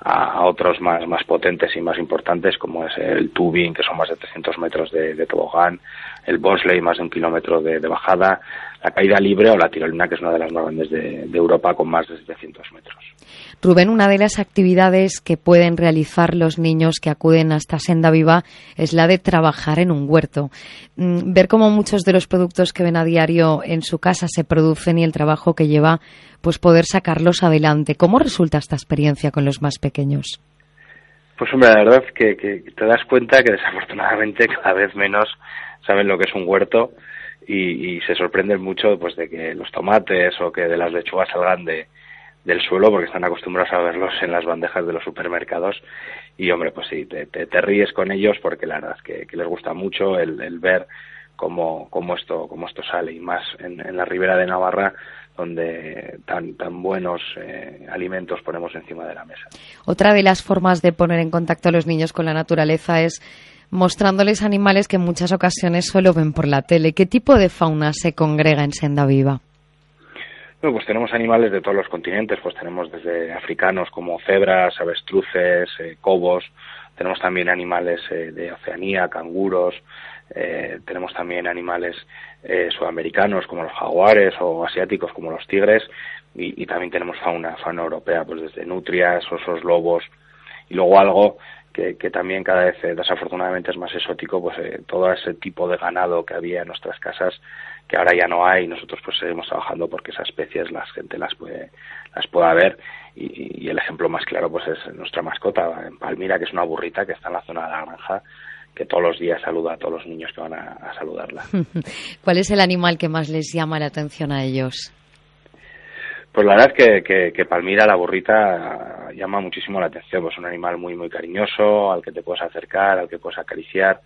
a, otros más más potentes y más importantes como es el tubing, que son más de 300 metros de, tobogán, el bobsleigh, más de un kilómetro de, bajada, la caída libre o la tirolina, que es una de las más grandes de, Europa con más de 700 metros. Rubén, una de las actividades que pueden realizar los niños que acuden a esta senda viva es la de trabajar en un huerto. Mm, ver cómo muchos de los productos que ven a diario en su casa se producen y el trabajo que lleva, pues poder sacarlos adelante. ¿Cómo resulta esta experiencia con los más pequeños? Pues hombre, la verdad es que, que te das cuenta que desafortunadamente cada vez menos saben lo que es un huerto y, y se sorprenden mucho pues de que los tomates o que de las lechugas salgan de, del suelo porque están acostumbrados a verlos en las bandejas de los supermercados. Y hombre pues sí te, ríes con ellos porque la verdad es que, les gusta mucho el, el ver cómo, cómo esto cómo esto sale. Y más en, en la ribera de Navarra donde tan tan buenos eh, alimentos ponemos encima de la mesa. Otra de las formas de poner en contacto a los niños con la naturaleza es mostrándoles animales que en muchas ocasiones solo ven por la tele. ¿Qué tipo de fauna se congrega en Senda Viva? pues tenemos animales de todos los continentes, pues tenemos desde africanos como cebras, avestruces, eh, cobos, tenemos también animales eh, de Oceanía, canguros, eh, tenemos también animales sudamericanos como los jaguares o asiáticos como los tigres y, y, también tenemos fauna, fauna europea, pues desde nutrias, osos, lobos y luego algo que, también cada vez desafortunadamente es más exótico, pues todo ese tipo de ganado que había en nuestras casas que ahora ya no hay nosotros pues seguimos trabajando porque esas especies la gente las puede las pueda ver y, el ejemplo más claro pues es nuestra mascota en Palmira que es una burrita que está en la zona de la granja que todos los días saluda a todos los niños que van a, saludarla. ¿Cuál es el animal que más les llama la atención a ellos? Pues la verdad es que, que, Palmira, la burrita, llama muchísimo la atención. Pues es un animal muy, muy cariñoso, al que te puedes acercar, al que puedes acariciar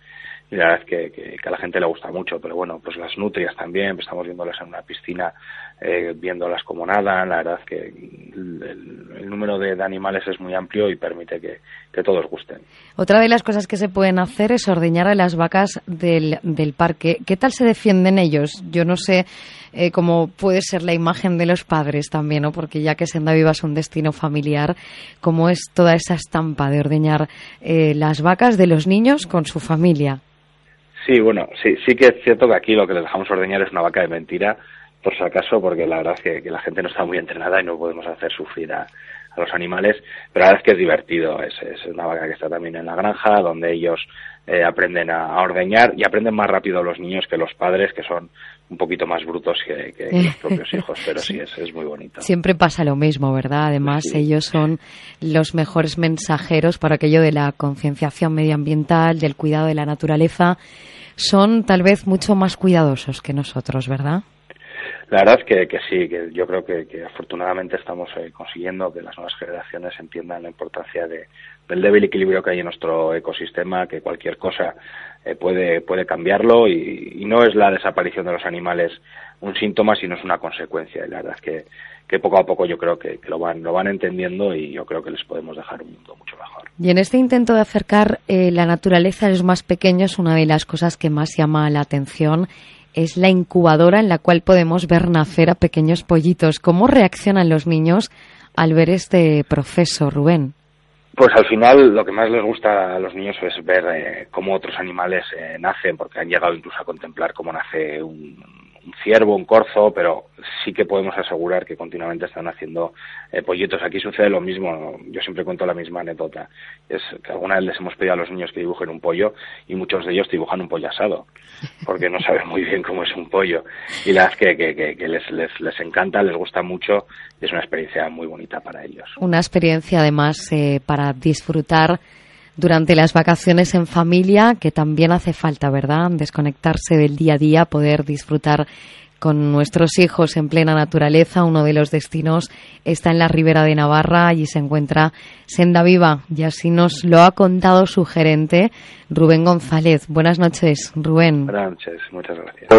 y la verdad es que, a la gente le gusta mucho, pero bueno, pues las nutrias también, pues estamos viéndolas en una piscina, eh, viéndolas como nadan, la verdad es que el, número de, animales es muy amplio y permite que, todos gusten. Otra de las cosas que se pueden hacer es ordeñar a las vacas del, del parque. ¿Qué tal se defienden ellos? Yo no sé eh, cómo puede ser la imagen de los padres también, ¿no? Porque ya que Senda Viva es un destino familiar, ¿cómo es toda esa estampa de ordeñar eh, las vacas de los niños con su familia? Sí, bueno, sí, sí que es cierto que aquí lo que les dejamos ordeñar es una vaca de mentira, por si acaso, porque la verdad es que, la gente no está muy entrenada y no podemos hacer sufrir a, los animales, pero la verdad es que es divertido, es, es una vaca que está también en la granja, donde ellos eh, aprenden a, ordeñar y aprenden más rápido los niños que los padres, que son un poquito más brutos que, los propios hijos, pero sí, es, es, muy bonito. Siempre pasa lo mismo, ¿verdad? Además, ellos son los mejores mensajeros para aquello de la concienciación medioambiental, del cuidado de la naturaleza. Son tal vez mucho más cuidadosos que nosotros, ¿verdad? La verdad es que, que sí, que yo creo que, afortunadamente estamos eh, consiguiendo que las nuevas generaciones entiendan la importancia de, del débil equilibrio que hay en nuestro ecosistema, que cualquier cosa eh, puede, puede cambiarlo y, no es la desaparición de los animales un síntoma, sino es una consecuencia. Y la verdad es que, que poco a poco yo creo que, lo, van, lo van entendiendo y yo creo que les podemos dejar un mundo mucho mejor. Y en este intento de acercar eh, la naturaleza a los más pequeños, una de las cosas que más llama la atención es la incubadora en la cual podemos ver nacer a pequeños pollitos. ¿Cómo reaccionan los niños al ver este proceso, Rubén? Pues al final lo que más les gusta a los niños es ver eh, cómo otros animales eh, nacen, porque han llegado incluso a contemplar cómo nace un, un ciervo, un corzo, pero sí que podemos asegurar que continuamente están haciendo eh, pollitos. Aquí sucede lo mismo, yo siempre cuento la misma anécdota. Es que alguna vez les hemos pedido a los niños que dibujen un pollo y muchos de ellos dibujan un pollo asado, porque no saben muy bien cómo es un pollo. Y la verdad que, que, les, les, les, encanta, les gusta mucho y es una experiencia muy bonita para ellos. Una experiencia además eh, para disfrutar durante las vacaciones en familia, que también hace falta, ¿verdad? Desconectarse del día a día, poder disfrutar con nuestros hijos en plena naturaleza. Uno de los destinos está en la Ribera de Navarra, y se encuentra Senda Viva y así nos lo ha contado su gerente, Rubén González. Buenas noches, Rubén. Buenas noches, muchas gracias.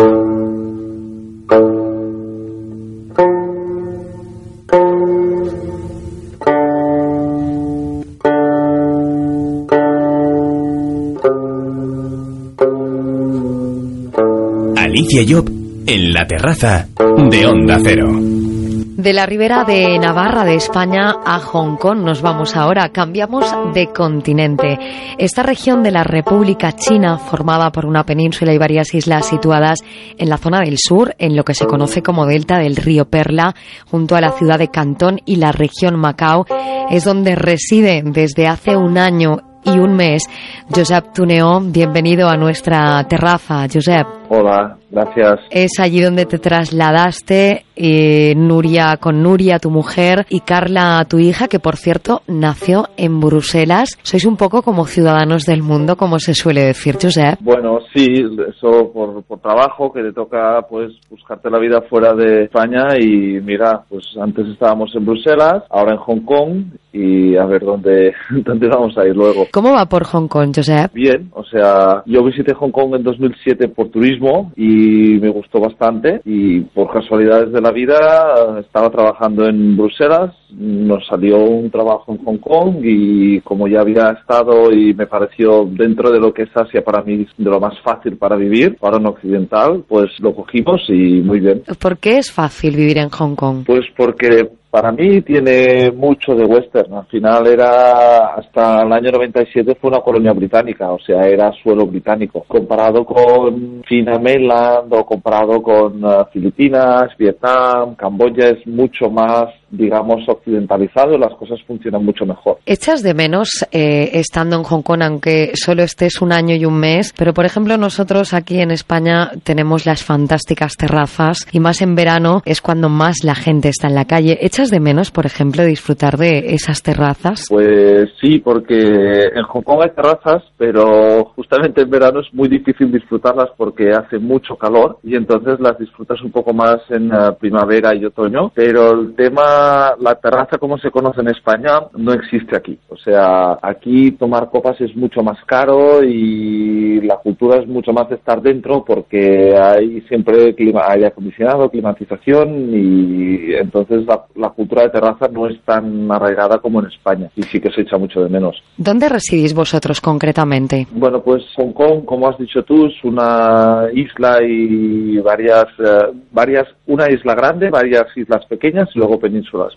Alicia en la terraza de Onda Cero. De la ribera de Navarra de España a Hong Kong nos vamos ahora, cambiamos de continente. Esta región de la República China, formada por una península y varias islas situadas en la zona del sur, en lo que se conoce como delta del río Perla, junto a la ciudad de Cantón y la región Macao, es donde reside desde hace un año y un mes Josep Tuneo. Bienvenido a nuestra terraza, Josep. Hola, gracias. Es allí donde te trasladaste, eh, Nuria con Nuria, tu mujer, y Carla, tu hija, que por cierto nació en Bruselas. Sois un poco como ciudadanos del mundo, como se suele decir, Josep. Bueno, sí, eso por, por trabajo, que te toca pues buscarte la vida fuera de España y mira, pues antes estábamos en Bruselas, ahora en Hong Kong y a ver dónde, dónde vamos a ir luego. ¿Cómo va por Hong Kong, Josep? Bien, o sea, yo visité Hong Kong en 2007 por turismo y me gustó bastante y por casualidades de la vida estaba trabajando en Bruselas, nos salió un trabajo en Hong Kong y como ya había estado y me pareció dentro de lo que es Asia para mí de lo más fácil para vivir, para un occidental, pues lo cogimos y muy bien. ¿Por qué es fácil vivir en Hong Kong? Pues porque para mí tiene mucho de western. Al final era, hasta el año 97 fue una colonia británica, o sea, era suelo británico. Comparado con China Mainland o comparado con uh, Filipinas, Vietnam, Camboya, es mucho más digamos, occidentalizado, las cosas funcionan mucho mejor. ¿Echas de menos eh, estando en Hong Kong, aunque solo estés un año y un mes? Pero, por ejemplo, nosotros aquí en España tenemos las fantásticas terrazas y más en verano es cuando más la gente está en la calle. ¿Echas de menos, por ejemplo, disfrutar de esas terrazas? Pues sí, porque en Hong Kong hay terrazas, pero justamente en verano es muy difícil disfrutarlas porque hace mucho calor y entonces las disfrutas un poco más en uh, primavera y otoño. Pero el tema la terraza como se conoce en España no existe aquí. O sea, aquí tomar copas es mucho más caro y la cultura es mucho más de estar dentro porque hay siempre clima, aire acondicionado, climatización y entonces la, la cultura de terraza no es tan arraigada como en España y sí que se echa mucho de menos. ¿Dónde residís vosotros concretamente? Bueno, pues Hong Kong, como has dicho tú, es una isla y varias, uh, varias, una isla grande, varias islas pequeñas y luego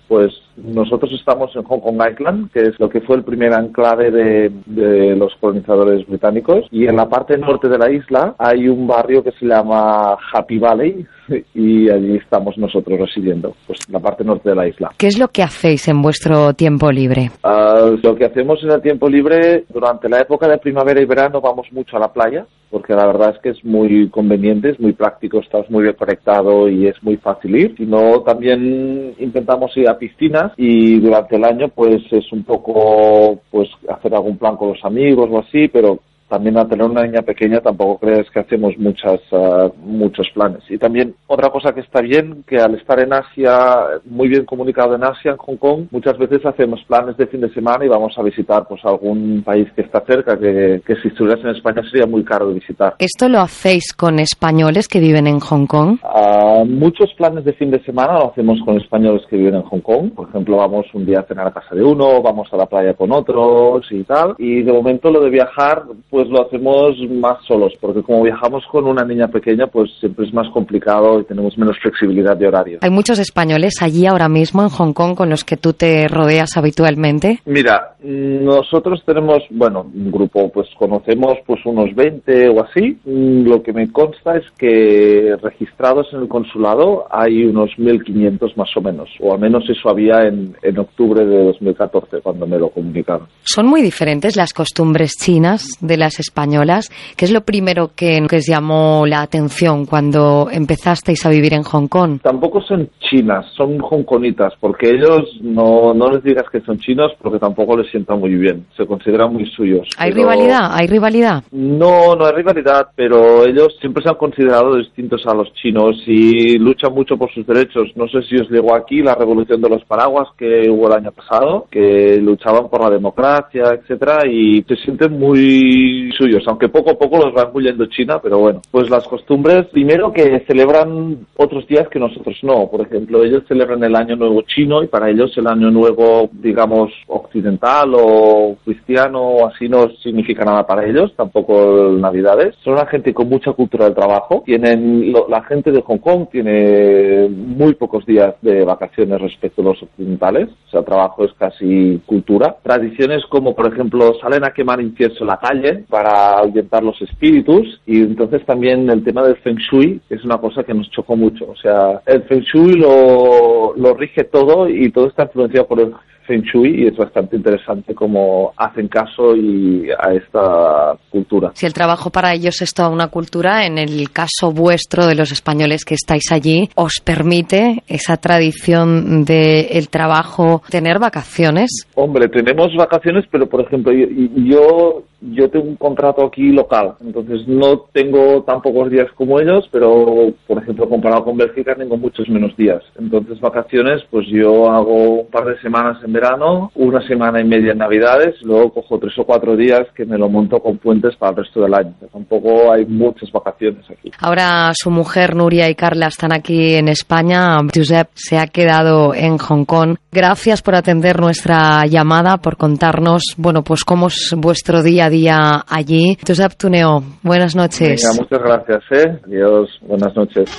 pues nosotros estamos en Hong Kong Island, que es lo que fue el primer anclave de, de, los colonizadores británicos, y en la parte norte de la isla hay un barrio que se llama Happy Valley, y allí estamos nosotros residiendo, pues en la parte norte de la isla. ¿Qué es lo que hacéis en vuestro tiempo libre? Uh, lo que hacemos en el tiempo libre, durante la época de primavera y verano vamos mucho a la playa, porque la verdad es que es muy conveniente, es muy práctico, estás muy bien conectado y es muy fácil ir. Sino también intentamos ir a piscinas y durante el año pues es un poco pues hacer algún plan con los amigos o así, pero también al tener una niña pequeña tampoco crees que hacemos muchas, ah, muchos planes. Y también otra cosa que está bien, que al estar en Asia, muy bien comunicado en Asia, en Hong Kong, muchas veces hacemos planes de fin de semana y vamos a visitar pues algún país que está cerca, que, que si estuvieras en España sería muy caro de visitar. ¿Esto lo hacéis con españoles que viven en Hong Kong? Ah, muchos planes de fin de semana lo hacemos con españoles que viven en Hong Kong. Por ejemplo, vamos un día a cenar a casa de uno, vamos a la playa con otros y tal. Y de momento lo de viajar, pues lo hacemos más solos, porque como viajamos con una niña pequeña, pues siempre es más complicado y tenemos menos flexibilidad de horario. ¿Hay muchos españoles allí ahora mismo en Hong Kong con los que tú te rodeas habitualmente? Mira, nosotros tenemos, bueno, un grupo, pues conocemos pues unos 20 o así. Lo que me consta es que registrados en el consulado hay unos 1.500 más o menos, o al menos eso había en, en octubre de 2014 cuando me lo comunicaron. ¿Son muy diferentes las costumbres chinas de las españolas? ¿Qué es lo primero que, que os llamó la atención cuando empezasteis a vivir en Hong Kong? Tampoco son chinas, son hongkonitas, porque ellos no, no les digas que son chinos porque tampoco les sienta muy bien, se consideran muy suyos. ¿Hay pero- rivalidad? ¿Hay rivalidad? No, no hay rivalidad, pero ellos siempre se han considerado distintos a los chinos y luchan mucho por sus derechos. No sé si os llegó aquí la revolución de los paraguas que hubo el año pasado, que luchaban por la democracia, etcétera, y se sienten muy suyos, aunque poco a poco los va engullendo China, pero bueno. Pues las costumbres, primero que celebran otros días que nosotros no. Por ejemplo, ellos celebran el Año Nuevo chino y para ellos el Año Nuevo, digamos, occidental o cristiano o así no significa nada para ellos, tampoco Navidades. Son una gente con mucha cultura del trabajo. Tienen, lo- la gente de Hong Kong tiene muy pocos días de vacaciones respecto a los occidentales. O sea, el trabajo es casi cultura. Tradiciones como, por ejemplo, salen a quemar incienso en la calle para ahuyentar los espíritus. Y entonces también el tema del Feng Shui es una cosa que nos chocó mucho. O sea, el Feng Shui lo, lo rige todo y todo está influenciado por el Feng Shui y es bastante interesante cómo hacen caso y a esta cultura. Si el trabajo para ellos es toda una cultura, en el caso vuestro de los españoles que estáis allí, ¿os permite esa tradición del trabajo tener vacaciones? Hombre, tenemos vacaciones, pero por ejemplo, yo, yo, yo tengo un contrato aquí local, entonces no tengo tan pocos días como ellos, pero por ejemplo, comparado con Bélgica, tengo muchos menos días. Entonces, vacaciones, pues yo hago un par de semanas en verano, una semana y media en Navidades, luego cojo tres o cuatro días que me lo monto con puentes para el resto del año. Tampoco hay muchas vacaciones aquí. Ahora su mujer Nuria y Carla están aquí en España. Josep se ha quedado en Hong Kong. Gracias por atender nuestra llamada, por contarnos, bueno, pues cómo es vuestro día a día allí. Josep Tuneo, buenas noches. Venga, muchas gracias, ¿eh? Adiós, buenas noches.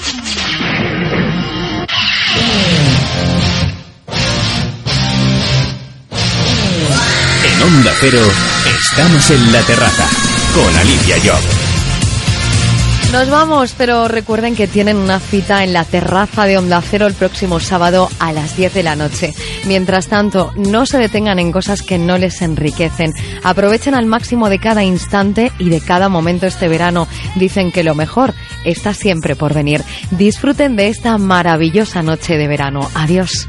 En Onda Cero, estamos en la terraza con Alicia Job. Nos vamos, pero recuerden que tienen una cita en la terraza de Onda Cero el próximo sábado a las 10 de la noche. Mientras tanto, no se detengan en cosas que no les enriquecen. Aprovechen al máximo de cada instante y de cada momento este verano. Dicen que lo mejor está siempre por venir. Disfruten de esta maravillosa noche de verano. Adiós.